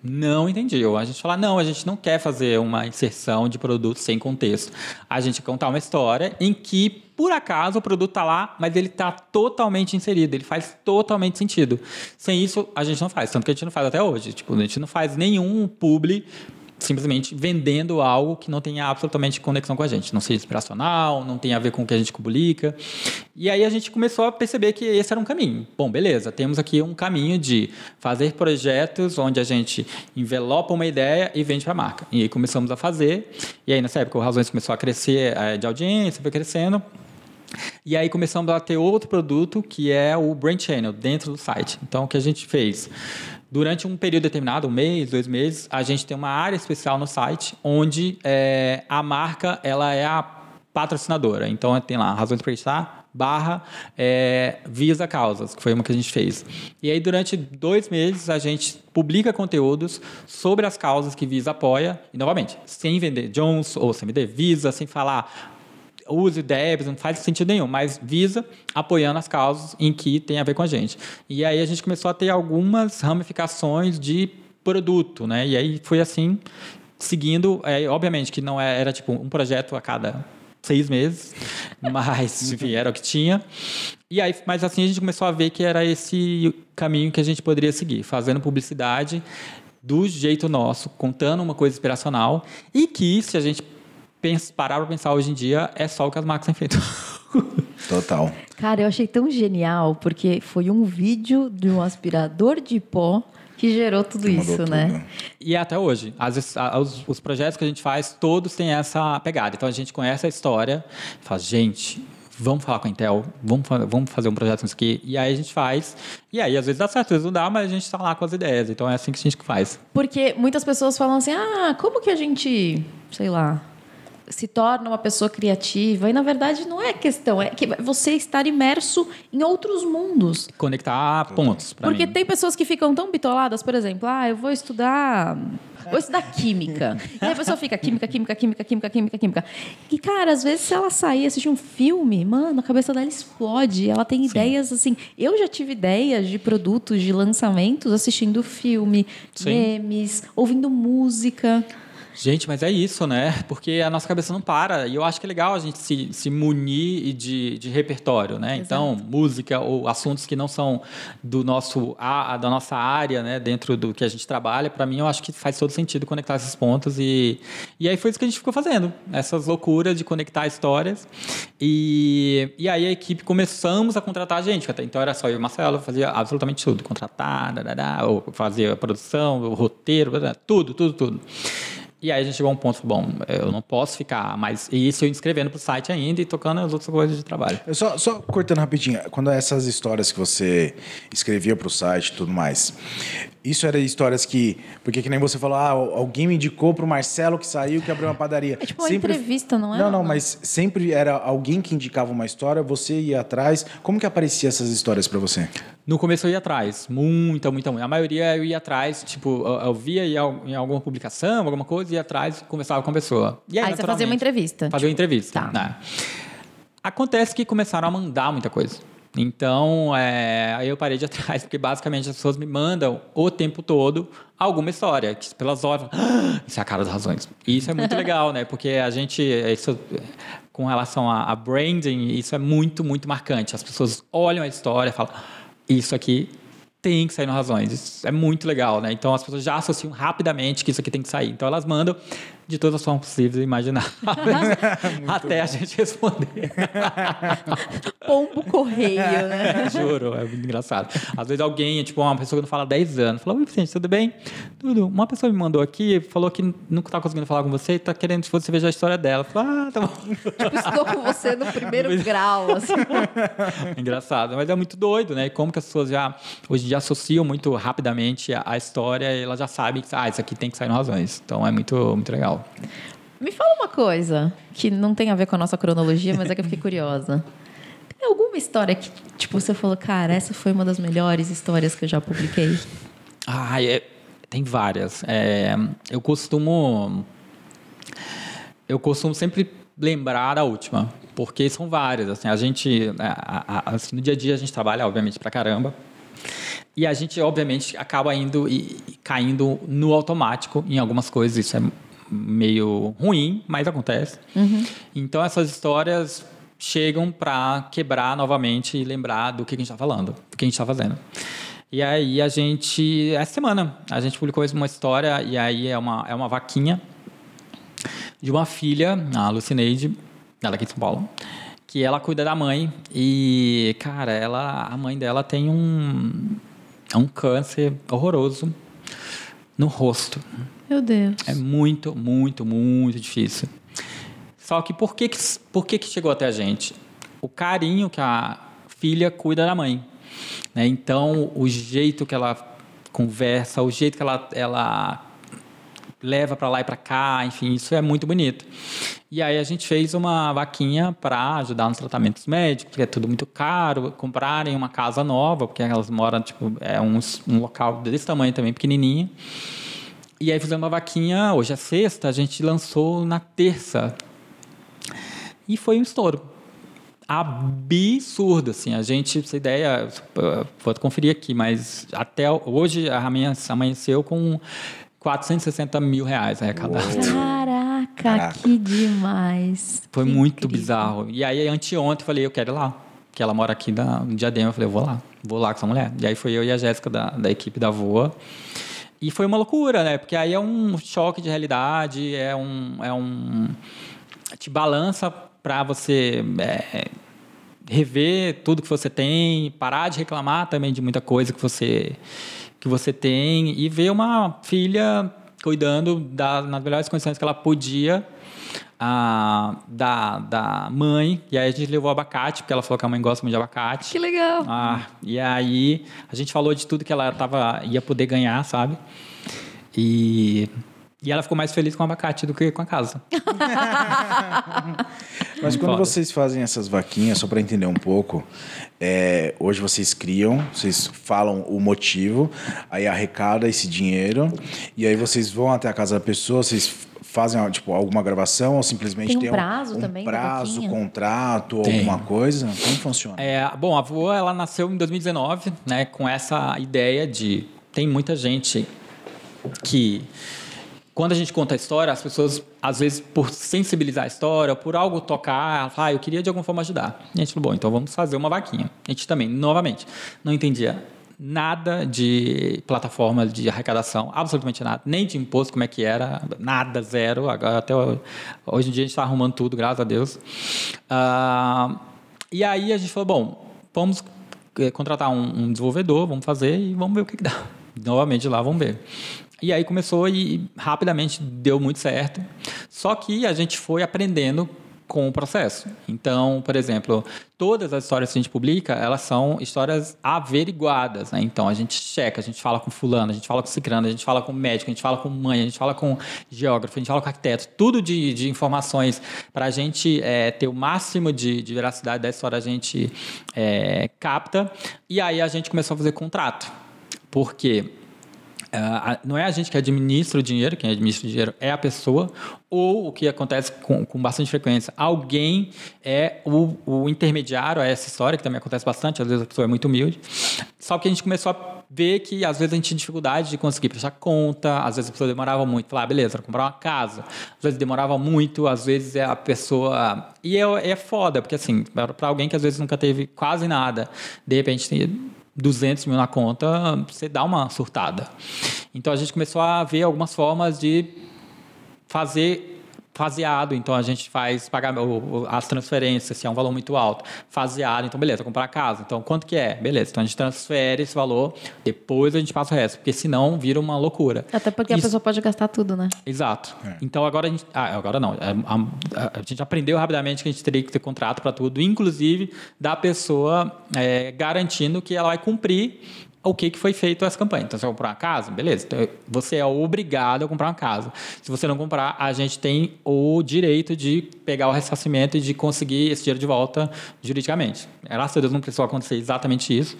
Não entendiam. A gente fala, não, a gente não quer fazer uma inserção de produto sem contexto. A gente contar uma história em que, por acaso, o produto está lá, mas ele está totalmente inserido, ele faz totalmente sentido. Sem isso, a gente não faz, tanto que a gente não faz até hoje. Tipo, a gente não faz nenhum publi simplesmente vendendo algo que não tenha absolutamente conexão com a gente, não seja inspiracional, não tenha a ver com o que a gente publica. E aí a gente começou a perceber que esse era um caminho. Bom, beleza, temos aqui um caminho de fazer projetos onde a gente envelopa uma ideia e vende para a marca. E aí começamos a fazer, e aí nessa época o Razões começou a crescer eh, de audiência, foi crescendo. E aí começamos a ter outro produto que é o Brand Channel dentro do site. Então o que a gente fez? Durante um período determinado, um mês, dois meses, a gente tem uma área especial no site onde é, a marca ela é a patrocinadora. Então tem lá razões para estar barra é, Visa Causas, que foi uma que a gente fez. E aí durante dois meses a gente publica conteúdos sobre as causas que Visa apoia. E novamente, sem vender Jones ou sem vender Visa, sem falar use débito, não faz sentido nenhum, mas visa apoiando as causas em que tem a ver com a gente. E aí a gente começou a ter algumas ramificações de produto, né? E aí foi assim, seguindo, é, obviamente que não é- era tipo um projeto a cada seis meses, mas enfim, era o que tinha. E aí, mas assim a gente começou a ver que era esse caminho que a gente poderia seguir, fazendo publicidade do jeito nosso, contando uma coisa inspiracional e que se a gente parar para pensar hoje em dia é só o que as marcas têm feito. Total. Cara, eu achei tão genial, porque foi um vídeo de um aspirador de pó que gerou tudo Que isso, tudo. né? E é até hoje. Às vezes, a- os, os projetos que a gente faz, todos têm essa pegada. Então a gente conhece a história, fala, gente, vamos falar com a Intel, vamos, vamos fazer um projeto nisso aqui. E aí a gente faz. E aí, às vezes dá certo, às vezes não dá, mas a gente está lá com as ideias. Então é assim que a gente faz. Porque muitas pessoas falam assim: ah, como que a gente, sei lá, se torna uma pessoa criativa? E na verdade não é questão, é que você estar imerso em outros mundos. Conectar pontos. Porque mim. tem pessoas que ficam tão bitoladas, por exemplo, ah, eu vou estudar. Vou estudar química. E aí a pessoa fica química, química, química, química, química, química. E, cara, às vezes se ela sair e assistir um filme, mano, a cabeça dela explode. Ela tem ideias assim. Eu já tive ideias de produtos, de lançamentos, assistindo filme, Sim. memes, ouvindo música. Gente, mas é isso, né? Porque a nossa cabeça não para. E eu acho que é legal a gente se, se munir de, de repertório, né? Exato. Então, música ou assuntos que não são do nosso, a, da nossa área, né? Dentro do que a gente trabalha, para mim, eu acho que faz todo sentido conectar esses pontos. E, e aí foi isso que a gente ficou fazendo. Essas loucuras de conectar histórias. E, e aí a equipe começamos a contratar a gente. Até então era só eu e o Marcelo, fazia absolutamente tudo. Contratar, dadadá, ou fazia a produção, o roteiro, dadadá, tudo, tudo, tudo. E aí a gente chegou a um ponto, bom, eu não posso ficar mais isso eu inscrevendo pro site ainda e tocando as outras coisas de trabalho. Eu só, só cortando rapidinho, quando essas histórias que você escrevia para o site e tudo mais, isso era histórias que. Porque que nem você falou, ah, alguém me indicou pro Marcelo que saiu que abriu uma padaria. É tipo uma entrevista, não é? Não, não, mas sempre era alguém que indicava uma história, você ia atrás. Como que aparecia essas histórias para você? No começo eu ia atrás, muita, muita, muita. A maioria eu ia atrás, tipo, eu, via em alguma publicação, alguma coisa, ia atrás e conversava com a pessoa. E aí, aí você fazia uma entrevista. Fazia uma entrevista. Tá. Né? Acontece que começaram a mandar muita coisa. Então, é, aí eu parei de atrás, porque basicamente as pessoas me mandam o tempo todo alguma história, que pelas horas, ah, isso é a cara das razões. E isso é muito legal, né? Porque a gente, isso, com relação a, a branding, isso é muito, muito marcante. As pessoas olham a história e falam isso aqui tem que sair no Razões. Isso é muito legal, né? Então as pessoas já associam rapidamente que isso aqui tem que sair. Então elas mandam de todas as formas possíveis e imagináveis até bom. a gente responder. Pombo correio, né? Juro, é muito engraçado. Às vezes alguém, tipo, uma pessoa que não fala 10 anos, fala, oi, Vicente, tudo bem? Tudo. Uma pessoa me mandou aqui, falou que nunca tá conseguindo falar com você e tá querendo que você veja a história dela. Falo, ah, tá bom. Tipo, estou com você no primeiro grau, assim. engraçado, mas é muito doido, né? Como que as pessoas já, hoje em dia, associam muito rapidamente a, a história e elas já sabem que, ah, isso aqui tem que sair no Razões. Então é muito, muito legal. Me fala uma coisa que não tem a ver com a nossa cronologia, mas é que eu fiquei curiosa. Tem alguma história que, tipo, você falou, cara, essa foi uma das melhores histórias que eu já publiquei? Ah, é, tem várias. É, eu costumo. Eu costumo sempre lembrar da última, porque são várias. Assim, a gente. A, a, assim, no dia a dia a gente trabalha, obviamente, pra caramba. E a gente, obviamente, acaba indo e, e caindo no automático em algumas coisas. Isso é meio ruim, mas acontece. Uhum. Então essas histórias chegam para quebrar novamente e lembrar do que a gente está falando, do que a gente está fazendo. E aí a gente, essa semana, a gente publicou uma história e aí é uma, é uma vaquinha de uma filha, a Lucineide, ela aqui de São Paulo, que ela cuida da mãe e, cara, ela, a mãe dela tem um, um câncer horroroso no rosto. Meu Deus. É muito, muito, muito difícil. Só que por que, por que, que chegou até a gente? O carinho que a filha cuida da mãe. Né? Então, o jeito que ela conversa, o jeito que ela, ela leva para lá e para cá, enfim, isso é muito bonito. E aí a gente fez uma vaquinha para ajudar nos tratamentos médicos, porque é tudo muito caro, comprarem uma casa nova, porque elas moram, tipo, é um, um local desse tamanho também, pequenininho. E aí fizemos uma vaquinha, hoje é sexta, a gente lançou na terça. E foi um estouro. Absurdo, assim. A gente, essa ideia, vou conferir aqui, mas até hoje a minha amanheceu com 460 mil reais arrecadados. Caraca, Caraca, que demais. Foi que muito incrível. bizarro. E aí, anteontem, eu falei, eu quero ir lá. Que ela mora aqui no Diadema. Eu falei, eu vou lá. Vou lá com essa mulher. E aí foi eu e a Jéssica da, da equipe da Voa. E foi uma loucura, né? Porque aí é um choque de realidade, é um. É um te balança para você é, rever tudo que você tem, parar de reclamar também de muita coisa que você, que você tem e ver uma filha cuidando da, nas melhores condições que ela podia a, da, da mãe, e aí a gente levou abacate, porque ela falou que a mãe gosta muito de abacate. Que legal! Ah, e aí a gente falou de tudo que ela tava, ia poder ganhar, sabe? E, e ela ficou mais feliz com o abacate do que com a casa. Mas quando vocês fazem essas vaquinhas, só para entender um pouco, é, hoje vocês criam, vocês falam o motivo, aí arrecada esse dinheiro, e aí vocês vão até a casa da pessoa, vocês fazem tipo alguma gravação ou simplesmente tem um tem prazo um, também prazo, contrato, tem. alguma coisa? Como funciona? É, bom, a Voa ela nasceu em 2019, né, com essa ideia de tem muita gente que quando a gente conta a história, as pessoas, às vezes, por sensibilizar a história, por algo tocar, falam, ah, eu queria de alguma forma ajudar. E a gente falou, bom, então vamos fazer uma vaquinha. A gente também, novamente, não entendia nada de plataforma de arrecadação, absolutamente nada, nem de imposto, como é que era, nada, zero. Agora, até hoje em dia a gente está arrumando tudo, graças a Deus. Uh, e aí a gente falou, bom, vamos eh, contratar um, um desenvolvedor, vamos fazer e vamos ver o que, que dá. Novamente lá, vamos ver. E aí começou e rapidamente deu muito certo. Só que a gente foi aprendendo com o processo. Então, por exemplo, todas as histórias que a gente publica, elas são histórias averiguadas, né? Então, a gente checa, a gente fala com fulano, a gente fala com ciclano, a gente fala com médico, a gente fala com mãe, a gente fala com geógrafo, a gente fala com arquiteto, tudo de, de informações para a gente é, ter o máximo de, de, veracidade da história, a gente é, capta. E aí a gente começou a fazer contrato. Por quê? Uh, não é a gente que administra o dinheiro, quem administra o dinheiro é a pessoa, ou o que acontece com, com bastante frequência, alguém é o, o, intermediário a essa história, que também acontece bastante, às vezes a pessoa é muito humilde. Só que a gente começou a ver que às vezes a gente tinha dificuldade de conseguir prestar conta, às vezes a pessoa demorava muito, falar, ah, beleza, comprar uma casa. Às vezes demorava muito, às vezes é a pessoa. E é, é foda, porque assim, para alguém que às vezes nunca teve quase nada, de repente tem 200 mil na conta, você dá uma surtada. Então a gente começou a ver algumas formas de fazer faseado, então a gente faz pagar as transferências, se é um valor muito alto, faseado, então beleza, comprar casa, então quanto que é? Beleza, então a gente transfere esse valor, depois a gente passa o resto, porque senão vira uma loucura. Até porque Isso... a pessoa pode gastar tudo, né? Exato. É. Então agora a gente, ah, agora não, é, a, a, a, gente aprendeu rapidamente que a gente teria que ter contrato para tudo, inclusive da pessoa é, garantindo que ela vai cumprir o que, que foi feito essa campanha. Então, você vai comprar uma casa? Beleza. Então, você é obrigado a comprar uma casa. Se você não comprar, a gente tem o direito de pegar o ressarcimento e de conseguir esse dinheiro de volta juridicamente. Graças a Deus não precisou acontecer exatamente isso,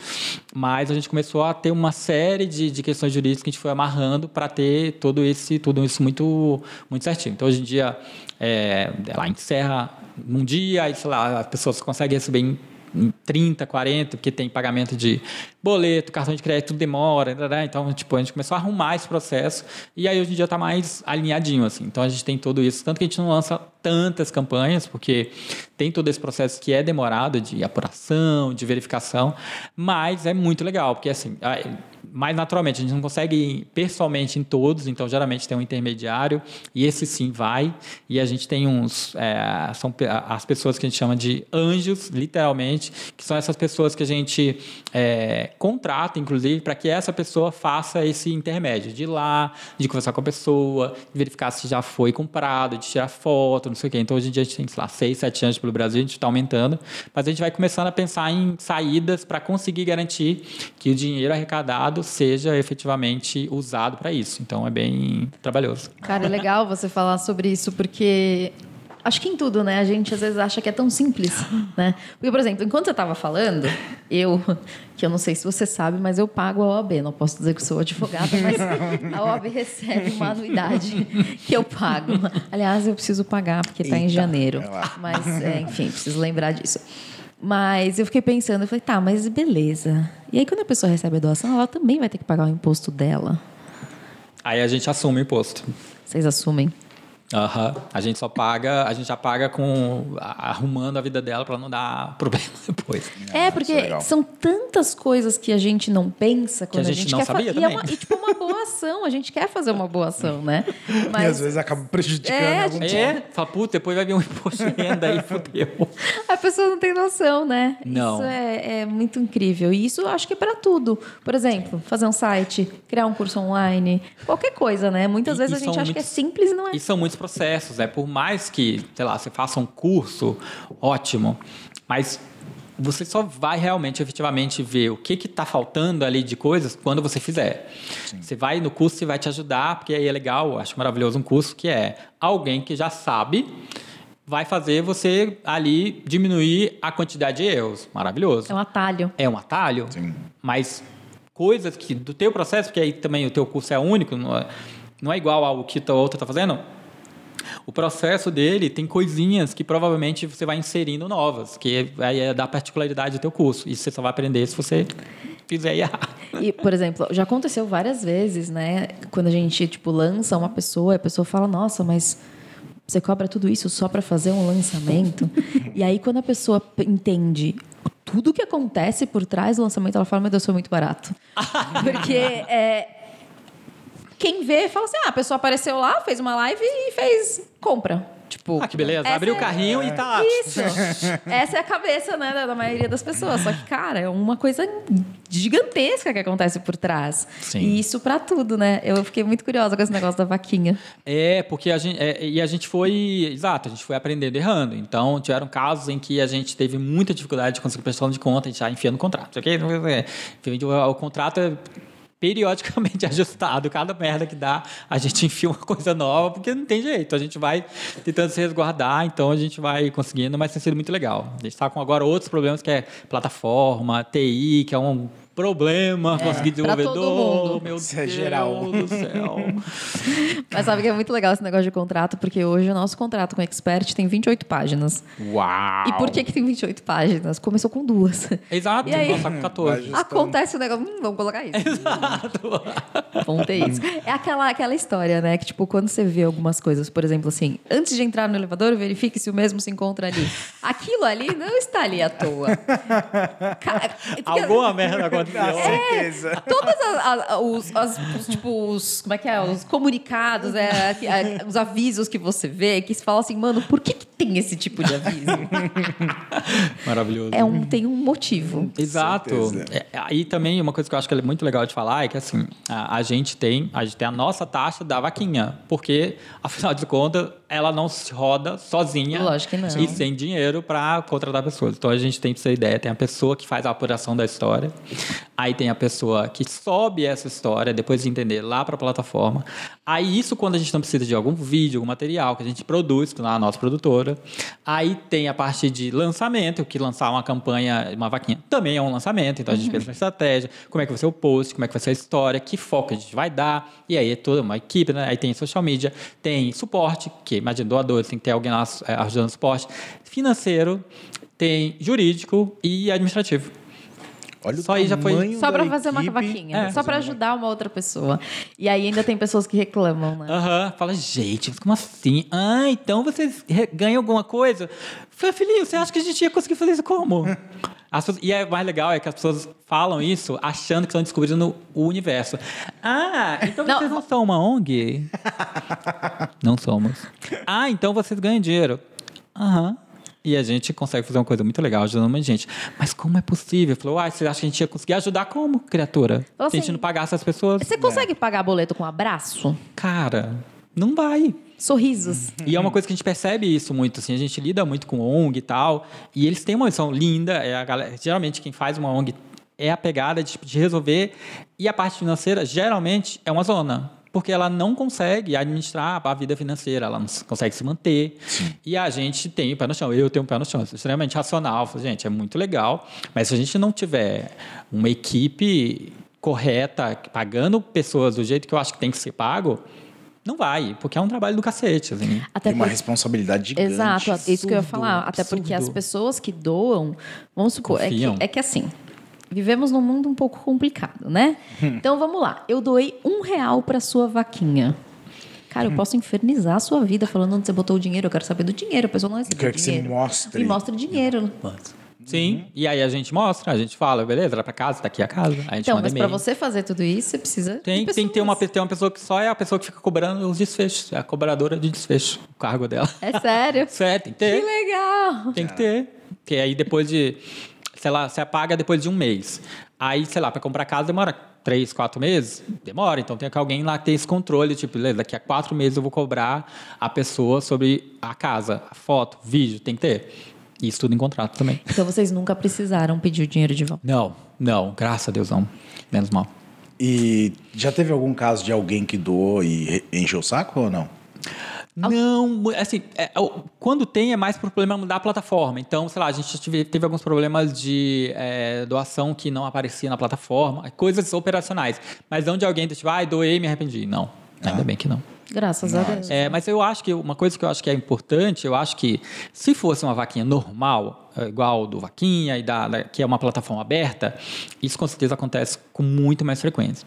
mas a gente começou a ter uma série de, de questões jurídicas que a gente foi amarrando para ter todo esse, tudo isso muito, muito certinho. Então, hoje em dia, é, encerra num dia, e, sei lá, as pessoas conseguem receber 30, 40, porque tem pagamento de boleto, cartão de crédito, demora, então tipo, a gente começou a arrumar esse processo e aí hoje em dia está mais alinhadinho assim. Então a gente tem tudo isso, tanto que a gente não lança tantas campanhas, porque tem todo esse processo que é demorado de apuração, de verificação, mas é muito legal, porque assim, mais naturalmente, a gente não consegue ir pessoalmente em todos, então geralmente tem um intermediário, e esse sim vai, e a gente tem uns, é, são as pessoas que a gente chama de anjos, literalmente, que são essas pessoas que a gente é, contrata, inclusive, para que essa pessoa faça esse intermédio, de ir lá, de conversar com a pessoa, verificar se já foi comprado, de tirar foto, não sei o quê. Então, hoje em dia, a gente tem, sei lá, seis, sete anos pelo Brasil, a gente está aumentando, mas a gente vai começando a pensar em saídas para conseguir garantir que o dinheiro arrecadado seja efetivamente usado para isso. Então é bem trabalhoso. Cara, é legal você falar sobre isso porque acho que em tudo, né? A gente às vezes acha que é tão simples, né? Porque, por exemplo, enquanto você estava falando, eu, que eu não sei se você sabe, mas eu pago a OAB. Não posso dizer que sou advogada, mas a OAB recebe uma anuidade que eu pago. Aliás, eu preciso pagar porque está em janeiro. Mas, é, enfim, preciso lembrar disso. Mas eu fiquei pensando, eu falei, tá, mas beleza. E aí quando a pessoa recebe a doação, ela também vai ter que pagar o imposto dela. Aí a gente assume o imposto. Vocês assumem? Uhum. A gente só paga, a gente já paga com arrumando a vida dela para não dar problema depois. É, porque é são tantas coisas que a gente não pensa quando que a gente, a gente não quer sabia e, é uma, e tipo uma boa ação, a gente quer fazer uma boa ação, né? Mas... E às vezes acaba prejudicando é, algum É, fala, puta, depois vai vir um imposto de renda aí, fodeu. A pessoa não tem noção, né? Não. Isso é, é muito incrível. E isso eu acho que é para tudo. Por exemplo, fazer um site, criar um curso online, qualquer coisa, né? Muitas e, vezes e a gente acha muitos, que é simples e não é. E são muitos processos, né? Por mais que, sei lá, você faça um curso, ótimo, mas você só vai realmente, efetivamente ver o que está faltando ali de coisas quando você fizer. Sim. Você vai no curso e vai te ajudar, porque aí é legal, acho maravilhoso um curso que é alguém que já sabe vai fazer você ali diminuir a quantidade de erros. Maravilhoso. É um atalho. É um atalho, Sim. mas coisas que do teu processo, porque aí também o teu curso é único, não é, não é igual ao que a outra está fazendo, o processo dele tem coisinhas que provavelmente você vai inserindo novas, que vai dar particularidade do teu curso. E você só vai aprender se você quiser ir. E, por exemplo, já aconteceu várias vezes, né? Quando a gente, tipo, lança uma pessoa, a pessoa fala, nossa, mas você cobra tudo isso só para fazer um lançamento? e aí, quando a pessoa entende tudo que acontece por trás do lançamento, ela fala, meu Deus, foi muito barato. Porque é, quem vê fala assim, ah, a pessoa apareceu lá, fez uma live e fez compra. Tipo, Ah, que beleza. Abriu o é- carrinho e tá lá. Isso. Essa é a cabeça, né, da, da maioria das pessoas. Só que, cara, é uma coisa gigantesca que acontece por trás. Sim. E isso pra tudo, né? Eu fiquei muito curiosa com esse negócio da vaquinha. É, porque a gente. é, e a gente foi. Exato, a gente foi aprendendo errando. Então, tiveram casos em que a gente teve muita dificuldade de conseguir prestação de conta, a gente já enfiando o contrato. Ok? O, o contrato é periodicamente ajustado, cada merda que dá, a gente enfia uma coisa nova, porque não tem jeito, a gente vai tentando se resguardar, então a gente vai conseguindo, mas tem sido muito legal. A gente está com agora outros problemas que é plataforma, TI, que é um problema conseguir pra todo desenvolvedor, mundo. meu Isso é Deus geral. do céu. Mas sabe que é muito legal esse negócio de contrato, porque hoje o nosso contrato com o Expert tem 28 páginas. Uau! E por que, que tem 28 páginas? Começou com duas. Exato, E aí? nossa, com 14. Vai Acontece o negócio, hum, vamos colocar isso. Vamos ter isso. É aquela, aquela história, né? Que, tipo, quando você vê algumas coisas, por exemplo, assim, antes de entrar no elevador, verifique se o mesmo se encontra ali. Aquilo ali não está ali à toa. Ca- Alguma merda aconteceu. Com certeza. Todos as, as- os, as- os, tipo, os, como é que é? Os comunicados, é, é, os avisos que você vê, que se fala assim, mano, por que, que tem esse tipo de aviso? Maravilhoso. É um, tem um motivo. Exato. certeza. É, aí também uma coisa que eu acho que é muito legal de falar é que assim, a, a gente tem, a gente tem a nossa taxa da vaquinha, porque afinal de contas, ela não se roda sozinha Lógico que não. e sem dinheiro para contratar pessoas. Então a gente tem essa ideia, tem a pessoa que faz a apuração da história, aí tem a pessoa que sobe essa história depois de entender lá para a plataforma. Aí isso quando a gente não precisa de algum vídeo, algum material que a gente produz na nossa produtora. Aí tem a parte de lançamento, que lançar uma campanha, uma vaquinha também é um lançamento, então a gente pensa na estratégia, como é que vai ser o post, como é que vai ser a história, que foco a gente vai dar. E aí é toda uma equipe, né? Aí tem social media, tem suporte, que imagina doadores, tem que ter alguém lá é, ajudando no suporte, financeiro, tem jurídico e administrativo. Olha o Só aí já foi- Só da pra fazer uma equipe. vaquinha. É. Só pra ajudar uma outra pessoa. E aí ainda tem pessoas que reclamam, né? Aham, fala, gente, mas como assim? Ah, então vocês ganham alguma coisa? Falei, filhinho, você acha que a gente ia conseguir fazer isso como? As pessoas- e é mais legal é que as pessoas falam isso achando que estão descobrindo o universo. Ah, então Não. vocês não são uma ONG? não somos. Ah, então vocês ganham dinheiro. Aham. E a gente consegue fazer uma coisa muito legal, ajudando muita gente. Mas como é possível? Falou, ah, você acha que a gente ia conseguir ajudar como, criatura? Fala Se a gente assim, não pagasse as pessoas. Você consegue pagar boleto com abraço? Cara, não vai. Sorrisos. E é uma coisa que a gente percebe isso muito, assim, a gente lida muito com ONG e tal, e eles têm uma missão linda, é a galera, geralmente quem faz uma ONG é a pegada de, de resolver, e a parte financeira geralmente é uma zona, porque ela não consegue administrar a vida financeira, ela não consegue se manter, e a gente tem o pé no chão, eu tenho o pé no chão, sou extremamente racional, falo, gente, é muito legal, mas se a gente não tiver uma equipe correta, pagando pessoas do jeito que eu acho que tem que ser pago, não vai, porque é um trabalho do cacete, assim. Até Tem uma por- responsabilidade gigante. Exato, isso que eu ia absurdo, falar. Até porque as absurdo. pessoas que doam, vamos supor, é que, é que assim, vivemos num mundo um pouco complicado, né? Hum. Então vamos lá. Eu doei um real para sua vaquinha. Cara, eu posso infernizar a sua vida falando onde você botou o dinheiro. Eu quero saber do dinheiro. A pessoa não recebeu Quero que você dinheiro. mostre. Me mostra dinheiro. Sim, e aí a gente mostra, a gente fala, beleza, era pra casa, tá aqui a casa. A gente Então, mas para você fazer tudo isso, você precisa. Tem, de tem que ter uma, tem uma pessoa que só é a pessoa que fica cobrando os desfechos. É a cobradora de desfecho, o cargo dela. É sério. Certo, tem que que ter. legal. Tem que ter. Porque aí depois de. Sei lá, você paga depois de um mês. Aí, sei lá, pra comprar casa demora três, quatro meses? Demora. Então tem que alguém lá ter esse controle. Tipo, beleza, daqui a quatro meses eu vou cobrar a pessoa sobre a casa, a foto, vídeo. Tem que ter. Isso tudo em contrato também. Então vocês nunca precisaram pedir o dinheiro de volta. Não, não, graças a Deus não. Menos mal. E já teve algum caso de alguém que doou e encheu o saco ou não? Não, assim, é, o- quando tem é mais por problema da plataforma. Então, sei lá, a gente tive, teve alguns problemas de é, doação que não aparecia na plataforma, coisas operacionais. Mas onde alguém, tipo, ah, doei e me arrependi. Não, ainda bem que não. Graças a Deus. É, mas eu acho que uma coisa que eu acho que é importante, eu acho que se fosse uma vaquinha normal, é, igual do Vaquinha e da, da, que é uma plataforma aberta, isso com certeza acontece com muito mais frequência.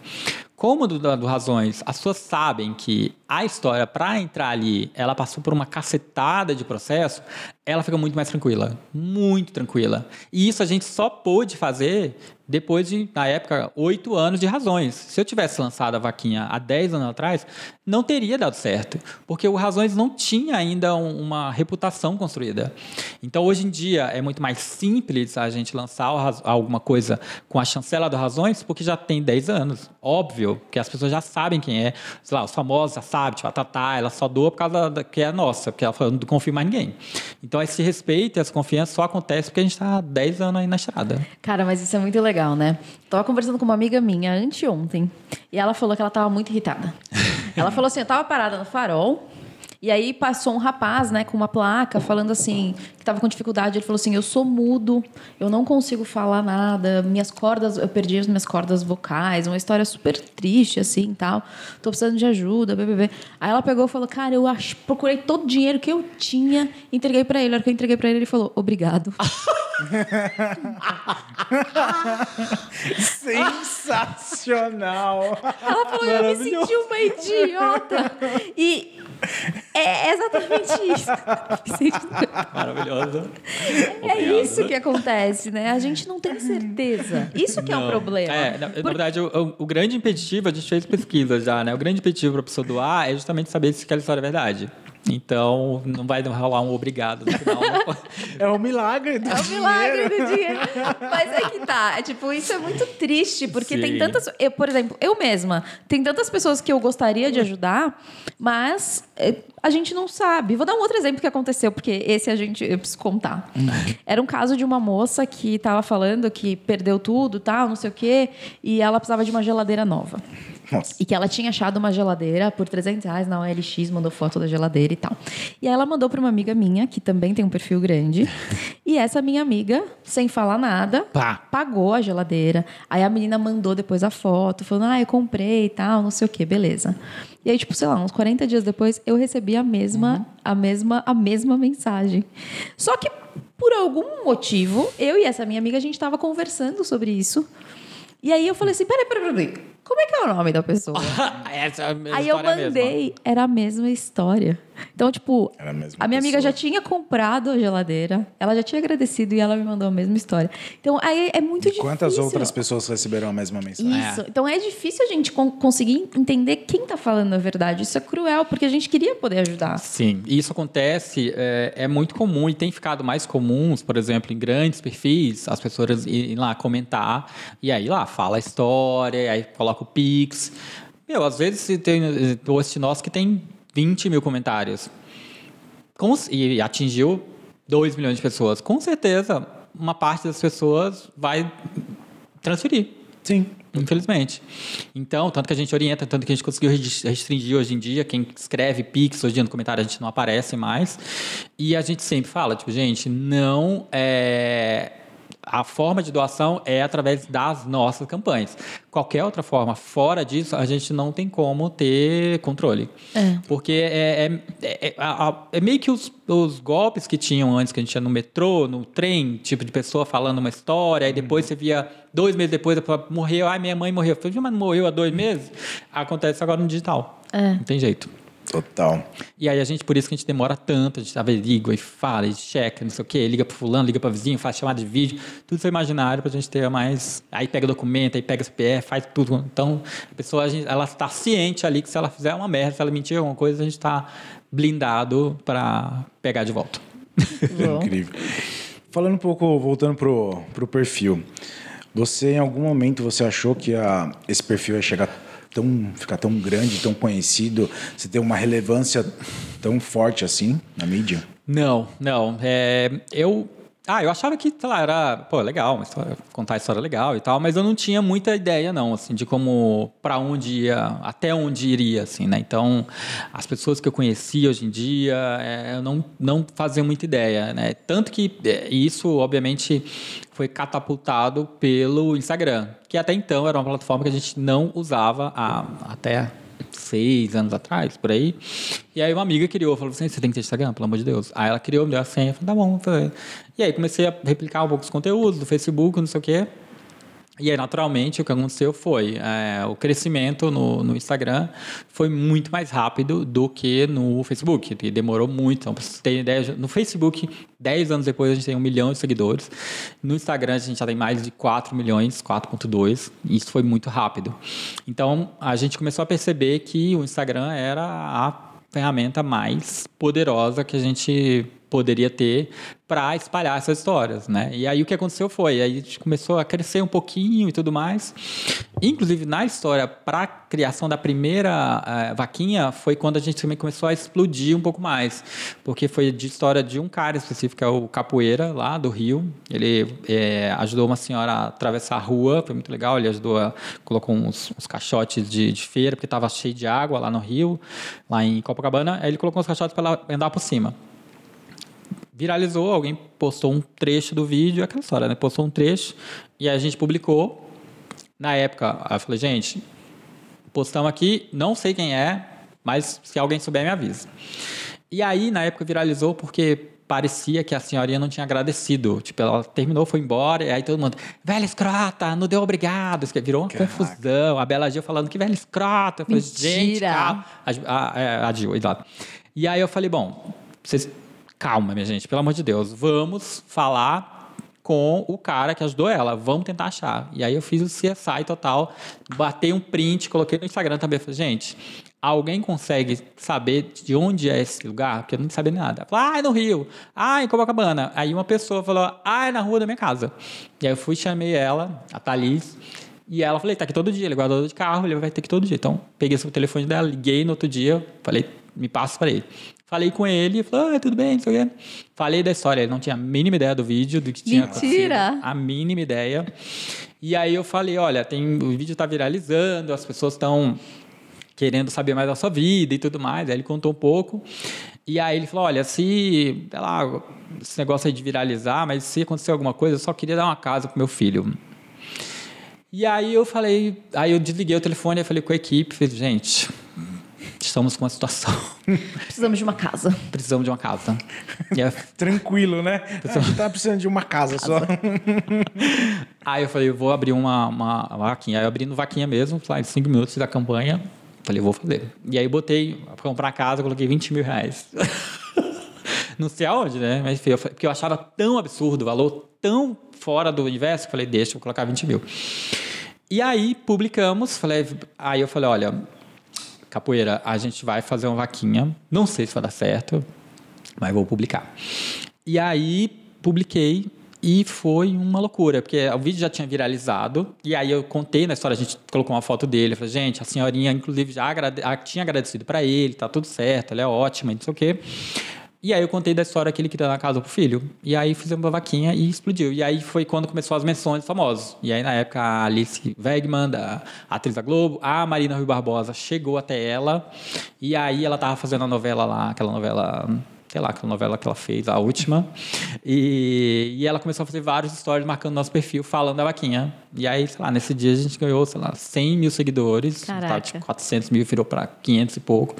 Como do, do Razões, as pessoas sabem que a história, para entrar ali, ela passou por uma cacetada de processo, ela fica muito mais tranquila. Muito tranquila. E isso a gente só pôde fazer depois de, na época, oito anos de razões. Se eu tivesse lançado a vaquinha há dez anos atrás, não teria dado certo, porque o Razões não tinha ainda um, uma reputação construída. Então, hoje em dia, é muito mais simples a gente lançar alguma coisa com a chancela do Razões, porque já tem dez anos. Óbvio, que as pessoas já sabem quem é. Sei lá, os famosos já sabem, tipo, a Tatá, ela só doa por causa da, que é nossa, porque ela não confia mais ninguém. Então, esse respeito essa confiança só acontece porque a gente está há dez anos aí na estrada. Cara, mas isso é muito legal, né? Tava conversando com uma amiga minha anteontem, e ela falou que ela tava muito irritada. Ela falou assim: eu tava parada no farol. E aí passou um rapaz, né, com uma placa falando assim, que estava com dificuldade. Ele falou assim: "Eu sou mudo, eu não consigo falar nada, minhas cordas, eu perdi as minhas cordas vocais, uma história super triste assim, tal. Tô precisando de ajuda, bebê. Aí ela pegou e falou: "Cara, eu ach... procurei todo o dinheiro que eu tinha, entreguei para ele. A hora que eu entreguei para ele, ele falou: "Obrigado". Sensacional! Ela falou: "Eu me senti uma idiota". E é exatamente isso. Maravilhoso. É isso que acontece, né? A gente não tem certeza. Isso que não. é um problema. É, na, Por... na verdade, o, o, grande impeditivo, a gente fez pesquisa já, né? O grande impeditivo para a pessoa doar é justamente saber se aquela história é verdade. Então, não vai rolar um obrigado no final. é um milagre do É um milagre do dinheiro. Mas é que tá. É, tipo, isso é muito triste, porque Sim. tem tantas. Eu, por exemplo, eu mesma, tem tantas pessoas que eu gostaria de ajudar, mas é, a gente não sabe. Vou dar um outro exemplo que aconteceu, porque esse a gente eu preciso contar. Era um caso de uma moça que estava falando que perdeu tudo, tal, não sei o quê, e ela precisava de uma geladeira nova. Nossa. E que ela tinha achado uma geladeira por 300 reais na OLX, mandou foto da geladeira e tal. E aí ela mandou para uma amiga minha, que também tem um perfil grande. e essa minha amiga, sem falar nada, Pá. pagou a geladeira. Aí a menina mandou depois a foto, falando: ah, eu comprei e tal, não sei o que, beleza. E aí, tipo, sei lá, uns 40 dias depois, eu recebi a mesma, uhum. a mesma, a mesma mensagem. Só que, por algum motivo, eu e essa minha amiga, a gente estava conversando sobre isso. E aí eu falei assim: peraí, peraí, peraí. Como é que é o nome da pessoa? Essa é a mesma Aí eu mandei, mesma. era a mesma história. Então, tipo, a, a, minha amiga já tinha comprado a geladeira, ela já tinha agradecido e ela me mandou a mesma história. Então, aí é muito e difícil. Quantas outras pessoas receberam a mesma mensagem? Isso. É. Então, é difícil a gente conseguir entender quem está falando a verdade. Isso é cruel, porque a gente queria poder ajudar. Sim, e isso acontece, é, é muito comum e tem ficado mais comuns, por exemplo, em grandes perfis, as pessoas irem lá comentar e aí lá fala a história, aí coloca o Pix. Meu, às vezes tem post nosso que tem 20 mil comentários. Com, e atingiu 2 milhões de pessoas. Com certeza, uma parte das pessoas vai transferir. Sim. Infelizmente. Então, tanto que a gente orienta, tanto que a gente conseguiu restringir hoje em dia, quem escreve Pix hoje em dia no comentário, a gente não aparece mais. E a gente sempre fala, tipo, gente, não é a forma de doação é através das nossas campanhas. Qualquer outra forma fora disso, a gente não tem como ter controle. É. Porque é, é, é, é, meio que os, os, golpes que tinham antes, que a gente tinha no metrô, no trem, tipo de pessoa falando uma história, e depois você via, dois meses depois, morreu, ai, minha mãe morreu. Eu falei, mas morreu há dois meses? Acontece agora no digital. Não tem jeito. Total. E aí a gente, por isso que a gente demora tanto, a gente averigua e fala, e checa, não sei o quê, liga pro fulano, liga pro vizinho, faz chamada de vídeo, tudo isso é imaginário pra gente ter mais. Aí pega documento, aí pega CPF, faz tudo. Então, a pessoa, a gente, ela está ciente ali que se ela fizer uma merda, se ela mentir alguma coisa, a gente está blindado para pegar de volta. Incrível. Falando um pouco, voltando pro, pro perfil. Você, em algum momento, você achou que a, esse perfil ia chegar tão ficar tão grande, tão conhecido, você ter uma relevância tão forte assim na mídia? Não, não. É, eu ah, eu achava que, sei lá, era, pô, legal, história, contar a história legal e tal, mas eu não tinha muita ideia, não, assim, de como, para onde ia, até onde iria, assim, né? Então, as pessoas que eu conhecia hoje em dia, é, eu não, não fazia muita ideia, né? Tanto que é, isso, obviamente, foi catapultado pelo Instagram, que até então era uma plataforma que a gente não usava a, até seis anos atrás, por aí. E aí uma amiga criou, falou assim, você tem que ter Instagram, pelo amor de Deus. Aí ela criou, me deu a senha, falei, tá bom, fazer. E aí comecei a replicar um pouco os conteúdos do Facebook, não sei o quê. E aí, naturalmente, o que aconteceu foi é, o crescimento no, no, Instagram foi muito mais rápido do que no Facebook, que demorou muito. Então, para vocês terem ideia, no Facebook, 10 anos depois, a gente tem um milhão de seguidores. No Instagram, a gente já tem mais de 4 milhões, 4,2. Isso foi muito rápido. Então, a gente começou a perceber que o Instagram era a ferramenta mais poderosa que a gente poderia ter para espalhar essas histórias, né? E aí o que aconteceu foi, aí a gente começou a crescer um pouquinho e tudo mais. Inclusive na história para criação da primeira uh, vaquinha foi quando a gente também começou a explodir um pouco mais, porque foi de história de um cara específico, é o capoeira lá do Rio. Ele é, ajudou uma senhora a atravessar a rua, foi muito legal. Ele ajudou, a, colocou uns, uns caixotes de, de feira porque estava cheio de água lá no Rio, lá em Copacabana. Aí ele colocou uns caixotes para ela andar por cima viralizou, alguém postou um trecho do vídeo, aquela história, né? Postou um trecho e a gente publicou. Na época, eu falei, gente, postamos aqui, não sei quem é, mas se alguém souber, me avisa. E aí, na época, viralizou porque parecia que a senhorinha não tinha agradecido. Tipo, ela terminou, foi embora, e aí todo mundo, velha escrota, não deu obrigado. Virou uma Caraca. confusão. A Bela Gil falando que velha escrota. Eu falei, Mentira. gente, calma. A, a, a, a Gil, E aí eu falei, bom, vocês calma, minha gente, pelo amor de Deus, vamos falar com o cara que ajudou ela, vamos tentar achar. E aí eu fiz o CSI total, batei um print, coloquei no Instagram também, falei, gente, alguém consegue saber de onde é esse lugar? Porque eu não sabia nada. Falei, ah, é no Rio. Ah, em Copacabana. Aí uma pessoa falou, ah, é na rua da minha casa. E aí eu fui, chamei ela, a Thalys, e ela falei, tá aqui todo dia, ele é guardador de carro, ele vai ter que todo dia. Então, peguei o telefone dela, liguei no outro dia, falei, me passa para ele. Falei com ele, falou, ah, tudo bem, não sei o quê. Falei da história, ele não tinha a mínima ideia do vídeo, do que tinha Mentira. acontecido. A mínima ideia. E aí eu falei, olha, tem, o vídeo está viralizando, as pessoas estão querendo saber mais da sua vida e tudo mais. Aí ele contou um pouco. E aí ele falou, olha, se, sei lá, esse negócio aí de viralizar, mas se acontecer alguma coisa, eu só queria dar uma casa pro meu filho. E aí eu falei, aí eu desliguei o telefone e falei com a equipe, falei, gente, estamos com uma situação. Precisamos de uma casa. Precisamos de uma casa. É... Tranquilo, né? Precisamos... A gente tá precisando de uma casa, casa. só. Aí eu falei, eu vou abrir uma, uma vaquinha. Aí eu abri no vaquinha mesmo, lá em cinco minutos da campanha. Falei, vou fazer. E aí botei, para comprar casa, coloquei 20 mil reais. Não sei aonde, né? Mas enfim, eu, porque eu achava tão absurdo, o valor tão fora do universo, que falei, deixa, eu vou colocar 20 mil. E aí publicamos, falei, aí eu falei, olha, Capoeira, a gente vai fazer uma vaquinha. Não sei se vai dar certo, mas vou publicar. E aí publiquei e foi uma loucura, porque o vídeo já tinha viralizado, e aí eu contei na história, a gente colocou uma foto dele, eu falei, gente, a senhorinha, inclusive, já agrade... tinha agradecido para ele, tá tudo certo, ela é ótima, não sei o quê. E aí eu contei da história que ele queria dar casa pro filho. E aí fizemos uma vaquinha e explodiu. E aí foi quando começou as menções famosos. E aí na época a Alice Wegman, a atriz da Globo, a Marina Rui Barbosa chegou até ela. E aí ela tava fazendo a novela lá, aquela novela sei lá, aquela novela que ela fez, a última. E, e ela começou a fazer vários stories marcando nosso perfil, falando da vaquinha. E aí, sei lá, nesse dia a gente ganhou, sei lá, 100 mil seguidores. Caraca. Tava, tipo, 400 mil, virou para 500 e pouco.